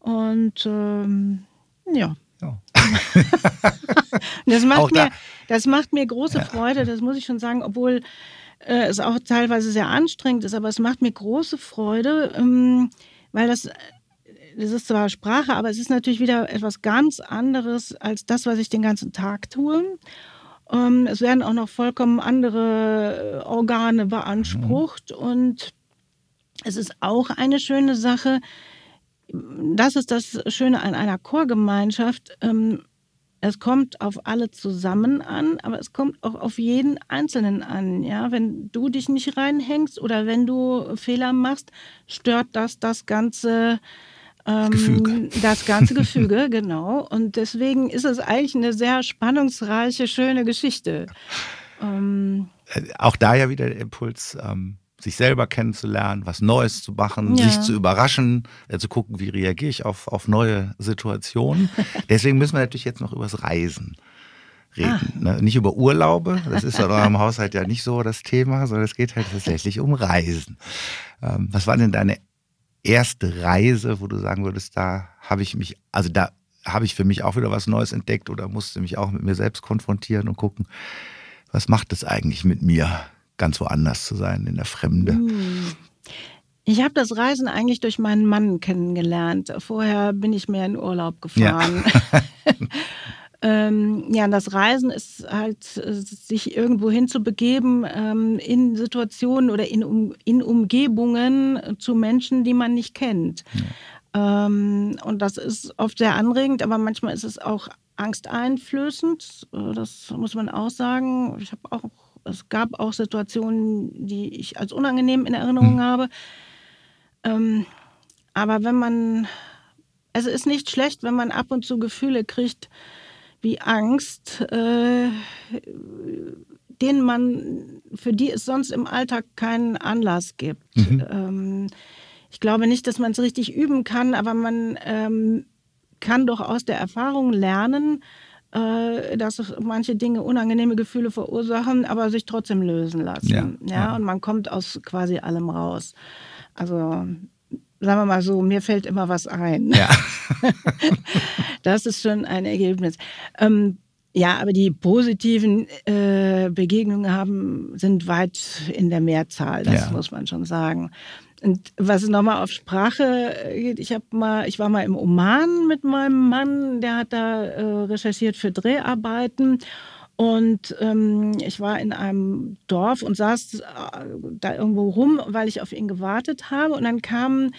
Und ähm, ja. ja. das, macht mir, das macht mir große ja. Freude, das muss ich schon sagen, obwohl äh, es auch teilweise sehr anstrengend ist, aber es macht mir große Freude, ähm, weil das das ist zwar Sprache, aber es ist natürlich wieder etwas ganz anderes als das, was ich den ganzen Tag tue. Ähm, es werden auch noch vollkommen andere äh, Organe beansprucht mhm. und es ist auch eine schöne Sache. Das ist das Schöne an einer Chorgemeinschaft. Ähm, es kommt auf alle zusammen an, aber es kommt auch auf jeden Einzelnen an. Ja, wenn du dich nicht reinhängst oder wenn du Fehler machst, stört das das ganze ähm, Gefüge. Das ganze Gefüge, genau. Und deswegen ist es eigentlich eine sehr spannungsreiche, schöne Geschichte. Ähm, äh, Auch da ja wieder der Impuls, ähm, sich selber kennenzulernen, was Neues zu machen, ja. sich zu überraschen, äh, zu gucken, wie reagiere ich auf, auf neue Situationen. Deswegen müssen wir natürlich jetzt noch übers Reisen reden. Ah. Ne? Nicht über Urlaube, das ist in eurem Haushalt ja nicht so das Thema, sondern es geht halt tatsächlich um Reisen. Ähm, was waren denn deine erste Reise, wo du sagen würdest, da habe ich mich, also da habe ich für mich auch wieder was Neues entdeckt oder musste mich auch mit mir selbst konfrontieren und gucken, was macht es eigentlich mit mir, ganz woanders zu sein, in der Fremde? Hm. Ich habe das Reisen eigentlich durch meinen Mann kennengelernt. Vorher bin ich mehr in Urlaub gefahren. Ja. Ähm, ja, das Reisen ist halt, äh, sich irgendwo hinzubegeben ähm, in Situationen oder in, um, in Umgebungen zu Menschen, die man nicht kennt. Ja. Ähm, und das ist oft sehr anregend, aber manchmal ist es auch angsteinflößend. Äh, das muss man auch sagen. Ich habe auch, es gab auch Situationen, die ich als unangenehm in Erinnerung hm. habe. Ähm, aber wenn man, also es ist nicht schlecht, wenn man ab und zu Gefühle kriegt, wie Angst, äh, denen man, für die es sonst im Alltag keinen Anlass gibt. Mhm. Ähm, ich glaube nicht, dass man es richtig üben kann, aber man ähm, kann doch aus der Erfahrung lernen, äh, dass manche Dinge unangenehme Gefühle verursachen, aber sich trotzdem lösen lassen. Ja, ja, ja. Und man kommt aus quasi allem raus. Also sagen wir mal so, mir fällt immer was ein. Ja. das ist schon ein Ergebnis. Ähm, ja, aber die positiven äh, Begegnungen haben, sind weit in der Mehrzahl, das ja. muss man schon sagen. Und was nochmal auf Sprache geht, ich mal, ich war mal im Oman mit meinem Mann, der hat da äh, recherchiert für Dreharbeiten und ähm, ich war in einem Dorf und saß äh, da irgendwo rum, weil ich auf ihn gewartet habe. Und dann kamen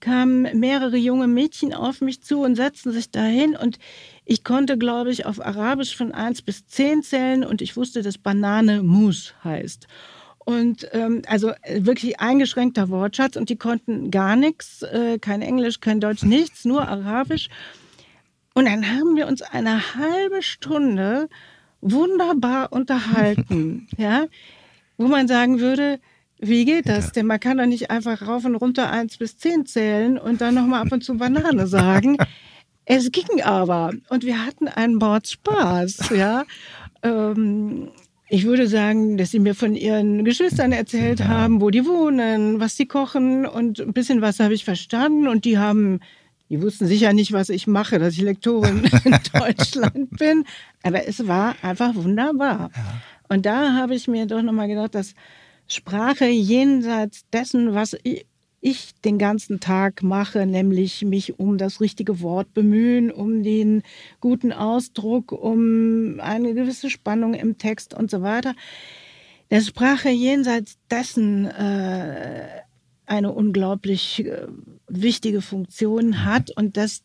kamen mehrere junge Mädchen auf mich zu und setzten sich dahin und ich konnte, glaube ich, auf Arabisch von 1 bis 10 zählen und ich wusste, dass Banane Mus heißt. Und ähm, also äh, wirklich eingeschränkter Wortschatz und die konnten gar nichts, äh, kein Englisch, kein Deutsch, nichts, nur Arabisch. Und dann haben wir uns eine halbe Stunde wunderbar unterhalten, ja, wo man sagen würde, wie geht das? Denn man kann doch nicht einfach rauf und runter eins bis zehn zählen und dann nochmal ab und zu Banane sagen. es ging aber und wir hatten einen Bord Spaß, ja. Ähm, ich würde sagen, dass sie mir von ihren Geschwistern erzählt ja. haben, wo die wohnen, was sie kochen und ein bisschen was habe ich verstanden. Und die haben, die wussten sicher nicht, was ich mache, dass ich Lektorin in Deutschland bin. Aber es war einfach wunderbar. Ja. Und da habe ich mir doch nochmal gedacht, dass Sprache jenseits dessen, was ich, ich den ganzen Tag mache, nämlich mich um das richtige Wort bemühen, um den guten Ausdruck, um eine gewisse Spannung im Text und so weiter. Der Sprache jenseits dessen äh, eine unglaublich äh, wichtige Funktion hat und dass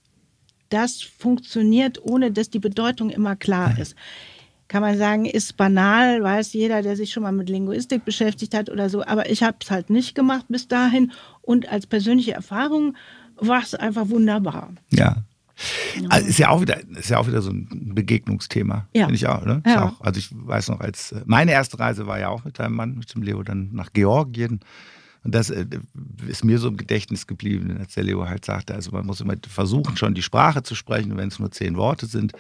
das funktioniert, ohne dass die Bedeutung immer klar ist kann man sagen, ist banal, weiß jeder, der sich schon mal mit Linguistik beschäftigt hat oder so. Aber ich habe es halt nicht gemacht bis dahin. Und als persönliche Erfahrung war es einfach wunderbar. Ja. Also ist ja auch wieder, ist ja auch wieder so ein Begegnungsthema. Ja. Finde ich auch, ne? Ja. Auch, also ich weiß noch, als äh, meine erste Reise war ja auch mit deinem Mann, mit dem Leo, dann nach Georgien. Und das äh, ist mir so im Gedächtnis geblieben, als der Leo halt sagte, also man muss immer versuchen, schon die Sprache zu sprechen, wenn es nur zehn Worte sind.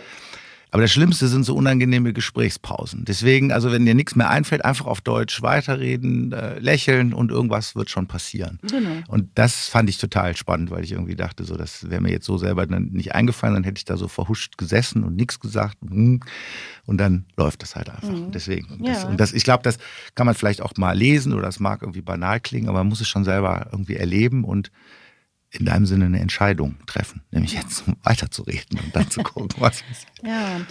Aber das Schlimmste sind so unangenehme Gesprächspausen. Deswegen, also wenn dir nichts mehr einfällt, einfach auf Deutsch weiterreden, äh, lächeln und irgendwas wird schon passieren. Genau. Und das fand ich total spannend, weil ich irgendwie dachte, so, das wäre mir jetzt so selber nicht eingefallen, dann hätte ich da so verhuscht gesessen und nichts gesagt. Und dann läuft das halt einfach. Mhm. Deswegen. Ja. Das, und das, ich glaube, das kann man vielleicht auch mal lesen oder das mag irgendwie banal klingen, aber man muss es schon selber irgendwie erleben und in deinem Sinne eine Entscheidung treffen, nämlich jetzt weiterzureden und dann zu gucken, was passiert. Ja.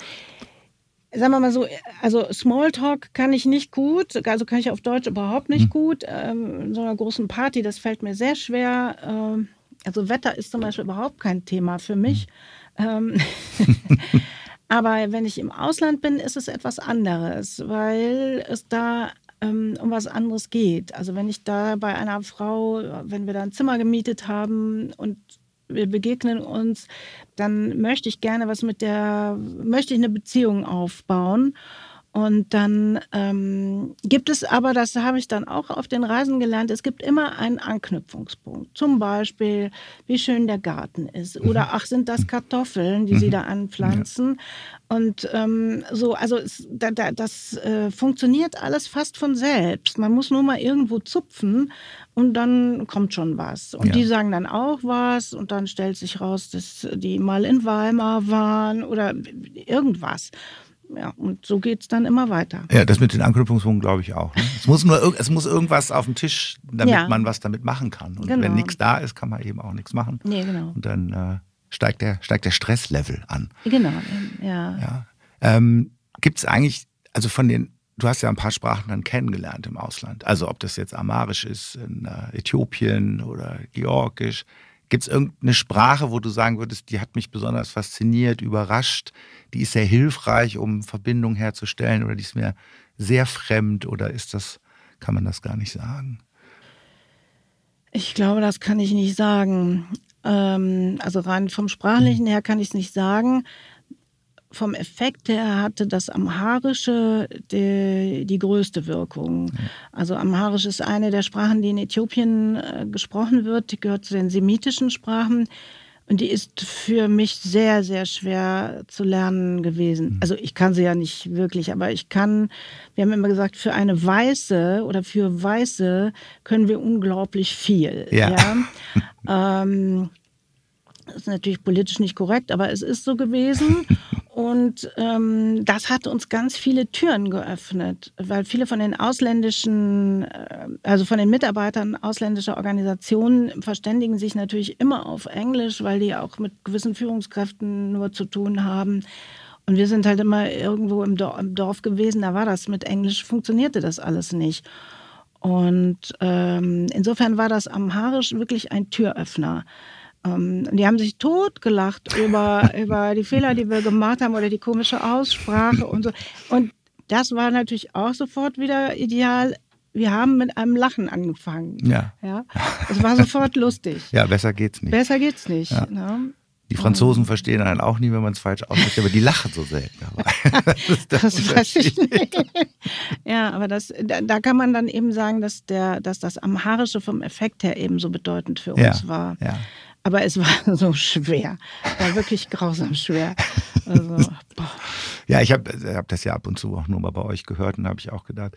Sagen wir mal so, also Smalltalk kann ich nicht gut, also kann ich auf Deutsch überhaupt nicht hm. gut. Ähm, in so einer großen Party, das fällt mir sehr schwer. Ähm, also Wetter ist zum Beispiel überhaupt kein Thema für mich. Hm. Ähm, aber wenn ich im Ausland bin, ist es etwas anderes, weil es da ähm, um was anderes geht. Also wenn ich da bei einer Frau, wenn wir da ein Zimmer gemietet haben und wir begegnen uns, dann möchte ich gerne was mit der, möchte ich eine Beziehung aufbauen. Und dann ähm, gibt es aber, das habe ich dann auch auf den Reisen gelernt, es gibt immer einen Anknüpfungspunkt. Zum Beispiel, wie schön der Garten ist. Oder mhm. ach, sind das Kartoffeln, die mhm. sie da anpflanzen. Ja. Und ähm, so, also es, da, da, das äh, funktioniert alles fast von selbst. Man muss nur mal irgendwo zupfen und dann kommt schon was. Und ja. die sagen dann auch was und dann stellt sich raus, dass die mal in Weimar waren oder irgendwas ja, und so geht es dann immer weiter. Ja, das mit den Anknüpfungspunkten glaube ich auch. Ne? Es, muss nur, es muss irgendwas auf dem Tisch, damit ja. man was damit machen kann. Und genau. wenn nichts da ist, kann man eben auch nichts machen. Nee, genau. Und dann äh, steigt, der, steigt der Stresslevel an. Genau, ja. ja. Ähm, Gibt es eigentlich, also von den, du hast ja ein paar Sprachen dann kennengelernt im Ausland. Also ob das jetzt Amarisch ist in äh, Äthiopien oder Georgisch. Gibt es irgendeine Sprache, wo du sagen würdest, die hat mich besonders fasziniert, überrascht, die ist sehr hilfreich, um Verbindungen herzustellen oder die ist mir sehr fremd oder ist das, kann man das gar nicht sagen? Ich glaube, das kann ich nicht sagen. Ähm, also rein vom Sprachlichen her kann ich es nicht sagen vom Effekt her hatte das Amharische die, die größte Wirkung. Also Amharisch ist eine der Sprachen, die in Äthiopien äh, gesprochen wird. Die gehört zu den semitischen Sprachen. Und die ist für mich sehr, sehr schwer zu lernen gewesen. Mhm. Also ich kann sie ja nicht wirklich, aber ich kann, wir haben immer gesagt, für eine Weiße oder für Weiße können wir unglaublich viel. Ja. ja? ähm, das ist natürlich politisch nicht korrekt, aber es ist so gewesen. Und ähm, das hat uns ganz viele Türen geöffnet, weil viele von den ausländischen, äh, also von den Mitarbeitern ausländischer Organisationen verständigen sich natürlich immer auf Englisch, weil die auch mit gewissen Führungskräften nur zu tun haben. Und wir sind halt immer irgendwo im Dorf gewesen, da war das mit Englisch, funktionierte das alles nicht. Und ähm, insofern war das Amharisch wirklich ein Türöffner. Ähm, die haben sich totgelacht über, über die Fehler, die wir gemacht haben oder die komische Aussprache und so. Und das war natürlich auch sofort wieder ideal. Wir haben mit einem Lachen angefangen. Ja. ja? Es war sofort lustig. Ja, besser geht's nicht. Besser geht's nicht. Ja. Ne? Die Franzosen verstehen einen auch nie, wenn man es falsch ausspricht, aber die lachen so selten dabei. das, das weiß ich nicht. ja, aber das, da, da, kann man dann eben sagen, dass, der, dass das Amharische vom Effekt her eben so bedeutend für uns ja, war. Ja. Aber es war so schwer. War wirklich grausam schwer. Also, ja, ich habe hab das ja ab und zu auch nur mal bei euch gehört und habe ich auch gedacht,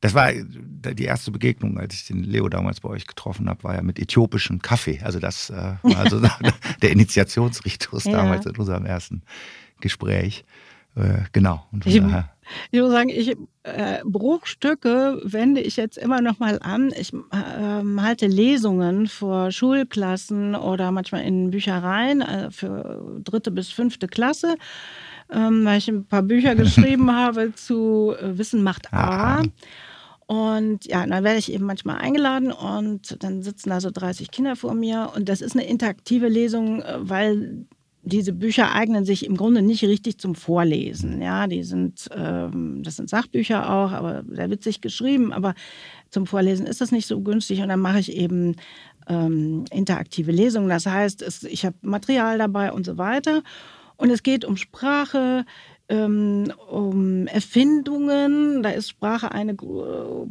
das war die erste Begegnung, als ich den Leo damals bei euch getroffen habe, war ja mit äthiopischem Kaffee. Also das äh, war also der Initiationsritus ja. damals in unserem ersten Gespräch. Äh, genau. Ich, ich, muss sagen, ich, äh, Bruchstücke wende ich jetzt immer noch mal an. Ich äh, halte Lesungen vor Schulklassen oder manchmal in Büchereien äh, für dritte bis fünfte Klasse ähm, weil ich ein paar Bücher geschrieben habe zu äh, Wissen macht A. Ah. Und ja, dann werde ich eben manchmal eingeladen und dann sitzen da so 30 Kinder vor mir. Und das ist eine interaktive Lesung, weil diese Bücher eignen sich im Grunde nicht richtig zum Vorlesen. Ja, die sind, ähm, das sind Sachbücher auch, aber sehr witzig geschrieben. Aber zum Vorlesen ist das nicht so günstig. Und dann mache ich eben ähm, interaktive Lesungen. Das heißt, es, ich habe Material dabei und so weiter. Und es geht um Sprache, ähm, um Erfindungen. Da ist Sprache eine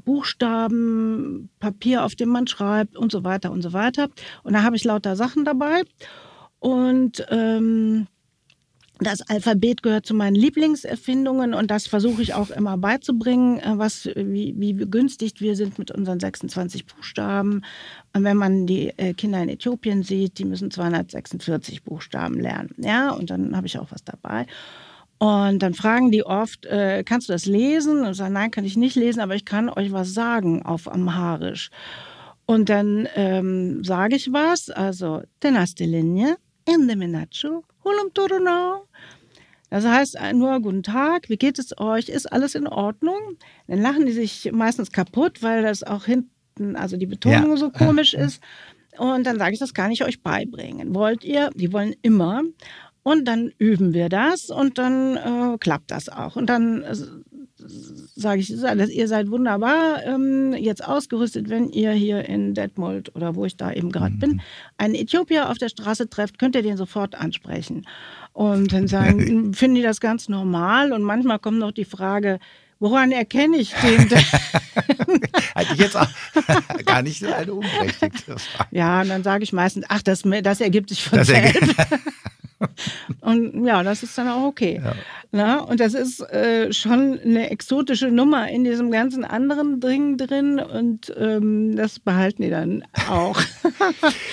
Buchstaben, Papier, auf dem man schreibt und so weiter und so weiter. Und da habe ich lauter Sachen dabei. Und ähm, das Alphabet gehört zu meinen Lieblingserfindungen und das versuche ich auch immer beizubringen, äh, was, wie, wie begünstigt wir sind mit unseren 26 Buchstaben. Und wenn man die äh, Kinder in Äthiopien sieht, die müssen 246 Buchstaben lernen. Ja, und dann habe ich auch was dabei. Und dann fragen die oft, äh, kannst du das lesen? Und ich sage, nein, kann ich nicht lesen, aber ich kann euch was sagen auf Amharisch. Und dann ähm, sage ich was, also Tenastelinje, Endeminacho, Hulum Turunau. Das heißt nur Guten Tag, wie geht es euch? Ist alles in Ordnung? Dann lachen die sich meistens kaputt, weil das auch hinten, also die Betonung ja. so komisch ist. Und dann sage ich, das kann ich euch beibringen. Wollt ihr? Die wollen immer. Und dann üben wir das und dann äh, klappt das auch. Und dann äh, sage ich, ihr seid wunderbar ähm, jetzt ausgerüstet, wenn ihr hier in Detmold oder wo ich da eben gerade mhm. bin, einen Äthiopier auf der Straße trefft, könnt ihr den sofort ansprechen. Und dann sagen, finden die das ganz normal und manchmal kommt noch die Frage, Woran erkenne ich den? Hatte ich jetzt auch gar nicht so eine unberechtigte Frage. Ja, und dann sage ich meistens, ach, das, das ergibt sich von das selbst. Und ja, das ist dann auch okay. Ja. Na, und das ist äh, schon eine exotische Nummer in diesem ganzen anderen Ding drin und ähm, das behalten die dann auch.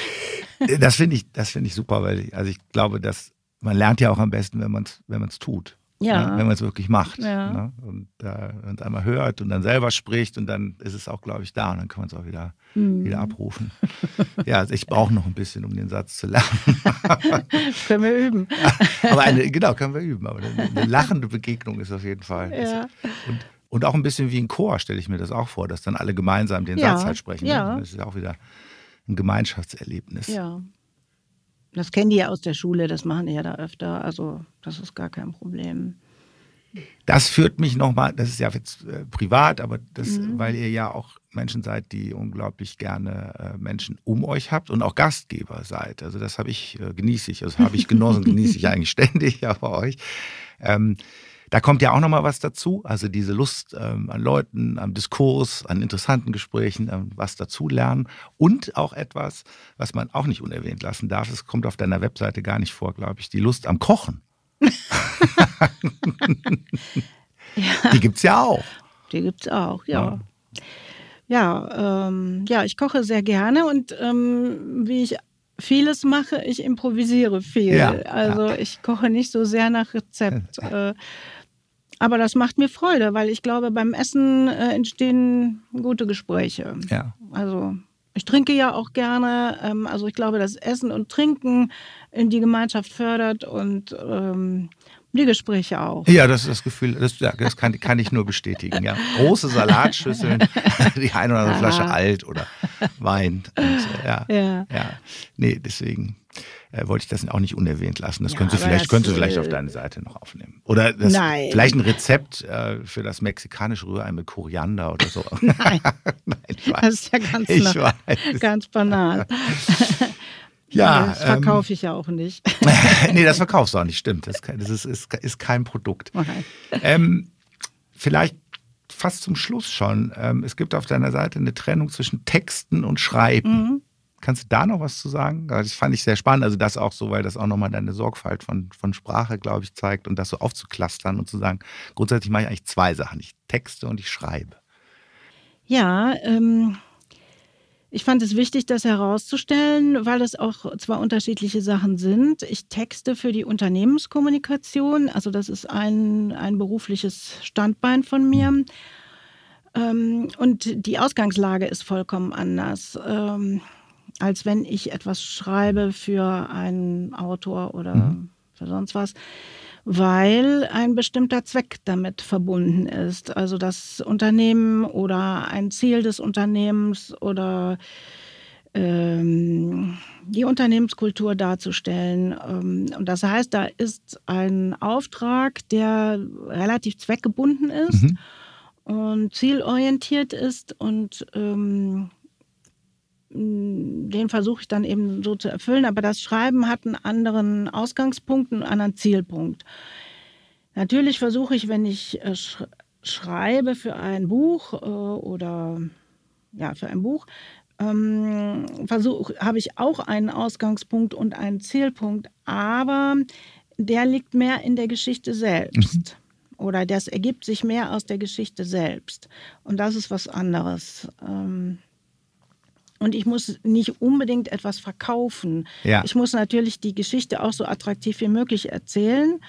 das finde ich, find ich super, weil ich, also ich glaube, dass man lernt ja auch am besten, wenn man es wenn tut. Ja. Ne? Wenn man es wirklich macht. Ja. Ne? Und äh, es einmal hört und dann selber spricht und dann ist es auch, glaube ich, da und dann kann man es auch wieder, mhm. wieder abrufen. ja, also ich brauche noch ein bisschen, um den Satz zu lernen. können wir üben. aber eine, genau, können wir üben. Aber eine, eine lachende Begegnung ist auf jeden Fall. Ja. Und, und auch ein bisschen wie ein Chor stelle ich mir das auch vor, dass dann alle gemeinsam den ja. Satz halt sprechen. Ne? Ja. Das ist ja auch wieder ein Gemeinschaftserlebnis. Ja. Das kennen die ja aus der Schule, das machen die ja da öfter. Also das ist gar kein Problem. Das führt mich nochmal, das ist ja jetzt äh, privat, aber das, mhm. weil ihr ja auch Menschen seid, die unglaublich gerne äh, Menschen um euch habt und auch Gastgeber seid. Also das habe ich, äh, genieße ich, das habe ich genossen, genieße ich eigentlich ständig ja bei euch. Ähm, da kommt ja auch nochmal was dazu, also diese Lust ähm, an Leuten, am Diskurs, an interessanten Gesprächen, ähm, was dazu lernen und auch etwas, was man auch nicht unerwähnt lassen darf, es kommt auf deiner Webseite gar nicht vor, glaube ich, die Lust am Kochen. ja. Die gibt es ja auch. Die gibt es auch, ja. Ja, ja, ähm, ja, ich koche sehr gerne und ähm, wie ich vieles mache, ich improvisiere viel. Ja, also ja. ich koche nicht so sehr nach Rezept. äh, aber das macht mir Freude, weil ich glaube, beim Essen äh, entstehen gute Gespräche. Ja. Also ich trinke ja auch gerne. Ähm, also ich glaube, dass Essen und Trinken in die Gemeinschaft fördert und ähm, Die Gespräche auch. Ja, das ist das Gefühl, das, ja, das kann, kann, ich nur bestätigen. Ja. Große Salatschüsseln, die eine oder andere Flasche alt oder Wein. Und, äh, ja, ja. ja. Nee, deswegen äh, wollte ich das auch nicht unerwähnt lassen. Das ja, könnte vielleicht, das, könnte vielleicht auf deine Seite noch aufnehmen. Oder das, vielleicht ein Rezept äh, für das mexikanische Rührei mit Koriander oder so. Nein, Nein das ist ja ganz, nah, ganz banal. Ja, das verkaufe ähm, ich ja auch nicht. nee, das verkaufst du auch nicht, stimmt. Das, das ist, ist, ist, kein Produkt. Ähm, vielleicht fast zum Schluss schon. Ähm, es gibt auf deiner Seite eine Trennung zwischen Texten und Schreiben. Mhm. Kannst du da noch was zu sagen? Das fand ich sehr spannend. Also das auch so, weil das auch nochmal deine Sorgfalt von, von Sprache, glaube ich, zeigt und das so aufzuklustern und zu sagen, grundsätzlich mache ich eigentlich zwei Sachen. Ich texte und ich schreibe. Ja, ähm, ich fand es wichtig, das herauszustellen, weil es auch zwei unterschiedliche Sachen sind. Ich texte für die Unternehmenskommunikation, also das ist ein, ein berufliches Standbein von mir. Ähm, und die Ausgangslage ist vollkommen anders. Ähm, als wenn ich etwas schreibe für einen Autor oder mhm. für sonst was, weil ein bestimmter Zweck damit verbunden ist. Also das Unternehmen oder ein Ziel des Unternehmens oder ähm, die Unternehmenskultur darzustellen. Ähm, und das heißt, da ist ein Auftrag, der relativ zweckgebunden ist. Mhm. Und zielorientiert ist und ähm, den versuche ich dann eben so zu erfüllen. Aber das Schreiben hat einen anderen Ausgangspunkt, einen anderen Zielpunkt. Natürlich versuche ich, wenn ich äh, schreibe für ein Buch äh, oder ja, für ein Buch, ähm, habe ich auch einen Ausgangspunkt und einen Zielpunkt, aber der liegt mehr in der Geschichte selbst. Mhm. Oder das ergibt sich mehr aus der Geschichte selbst. Und das ist was anderes. Ähm, und ich muss nicht unbedingt etwas verkaufen. Ja. Ich muss natürlich die Geschichte auch so attraktiv wie möglich erzählen,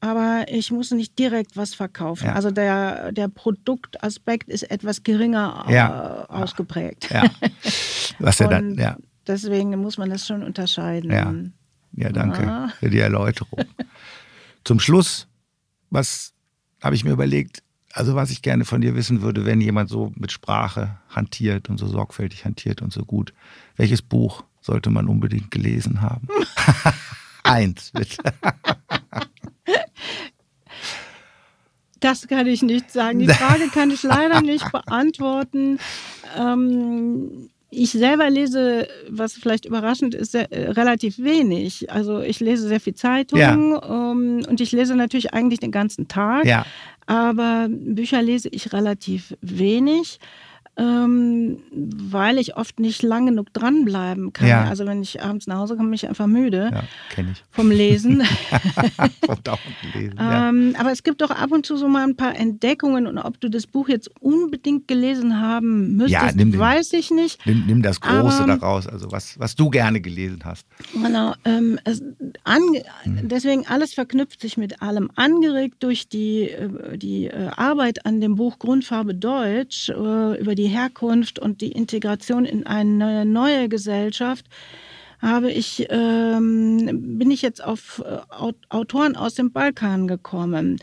aber ich muss nicht direkt was verkaufen. Ja. Also der, der Produktaspekt ist etwas geringer ja. äh, ausgeprägt. Ja. Was ja dann, ja. Deswegen muss man das schon unterscheiden. Ja, ja danke für die Erläuterung. Zum Schluss, was habe ich mir überlegt, also was ich gerne von dir wissen würde, wenn jemand so mit Sprache hantiert und so sorgfältig hantiert und so gut, welches Buch sollte man unbedingt gelesen haben? Eins, bitte. Das kann ich nicht sagen. Die Frage kann ich leider nicht beantworten. Ähm, ich selber lese, was vielleicht überraschend ist, sehr, äh, relativ wenig. Also ich lese sehr viel Zeitung ja. um, und ich lese natürlich eigentlich den ganzen Tag. Ja. Aber Bücher lese ich relativ wenig ähm, weil ich oft nicht lang genug dranbleiben kann. Ja. Also wenn ich abends nach Hause komme, bin ich einfach müde ja, ich. vom Lesen. vom Lesen ja. ähm, aber es gibt doch ab und zu so mal ein paar Entdeckungen und ob du das Buch jetzt unbedingt gelesen haben müsstest, ja, nimm den, weiß ich nicht. Nimm, nimm das Große aber, daraus, also was, was du gerne gelesen hast. Genau, ähm, es, an, mhm. deswegen alles verknüpft sich mit allem. Angeregt durch die, äh, die äh, Arbeit an dem Buch Grundfarbe Deutsch äh, über die die Herkunft und die Integration in eine neue Gesellschaft habe ich, ähm, bin ich jetzt auf äh, Autoren aus dem Balkan gekommen.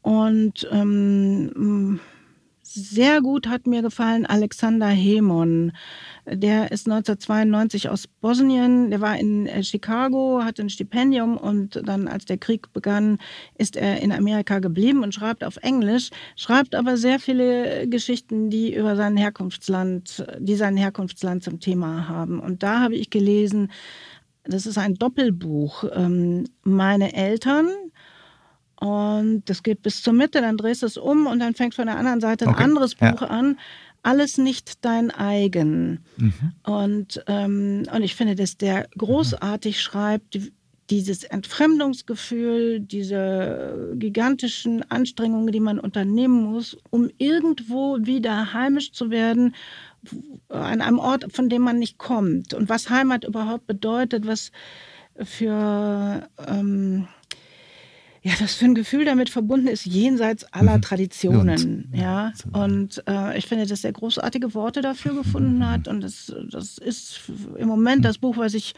Und ähm, sehr gut hat mir gefallen Alexander Hemon. Der ist 1992 aus Bosnien. Der war in äh, Chicago, hatte ein Stipendium und dann, als der Krieg begann, ist er in Amerika geblieben und schreibt auf Englisch, schreibt aber sehr viele Geschichten, die über sein Herkunftsland, die sein Herkunftsland zum Thema haben. Und da habe ich gelesen, das ist ein Doppelbuch. Ähm, meine Eltern, und das geht bis zur Mitte, dann drehst du es um und dann fängt von der anderen Seite ein okay. anderes Buch ja. an. Alles nicht dein eigen. Mhm. Und, ähm, und ich finde, dass der großartig mhm. schreibt, dieses Entfremdungsgefühl, diese gigantischen Anstrengungen, die man unternehmen muss, um irgendwo wieder heimisch zu werden, an einem Ort, von dem man nicht kommt. Und was Heimat überhaupt bedeutet, was für ähm, ja, das für ein Gefühl damit verbunden ist, jenseits aller mhm. Traditionen. Ja, ja. und äh, ich finde, dass er großartige Worte dafür gefunden hat. Und das, das ist im Moment das Buch, was ich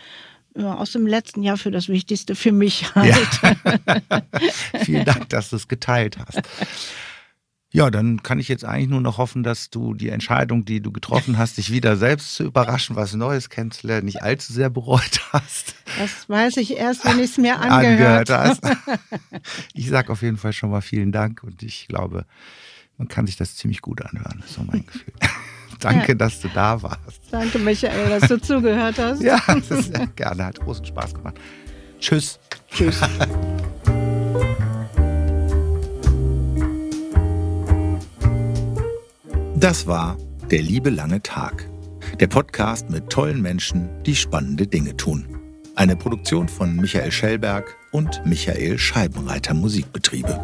ja, aus dem letzten Jahr für das Wichtigste für mich halt. Ja. Vielen Dank, dass du es geteilt hast. Ja, dann kann ich jetzt eigentlich nur noch hoffen, dass du die Entscheidung, die du getroffen hast, dich wieder selbst zu überraschen, was Neues kennenzulernen, nicht allzu sehr bereut hast. Das weiß ich erst, wenn ich es mir angehört, angehört hast. Ich sage auf jeden Fall schon mal vielen Dank und ich glaube, man kann sich das ziemlich gut anhören. Das ist so mein Gefühl. Danke, ja. dass du da warst. Danke, Michael, dass du zugehört hast. Ja, das ist ja gerne. Hat großen Spaß gemacht. Tschüss. Tschüss. Das war Der liebe lange Tag. Der Podcast mit tollen Menschen, die spannende Dinge tun. Eine Produktion von Michael Schellberg und Michael Scheibenreiter Musikbetriebe.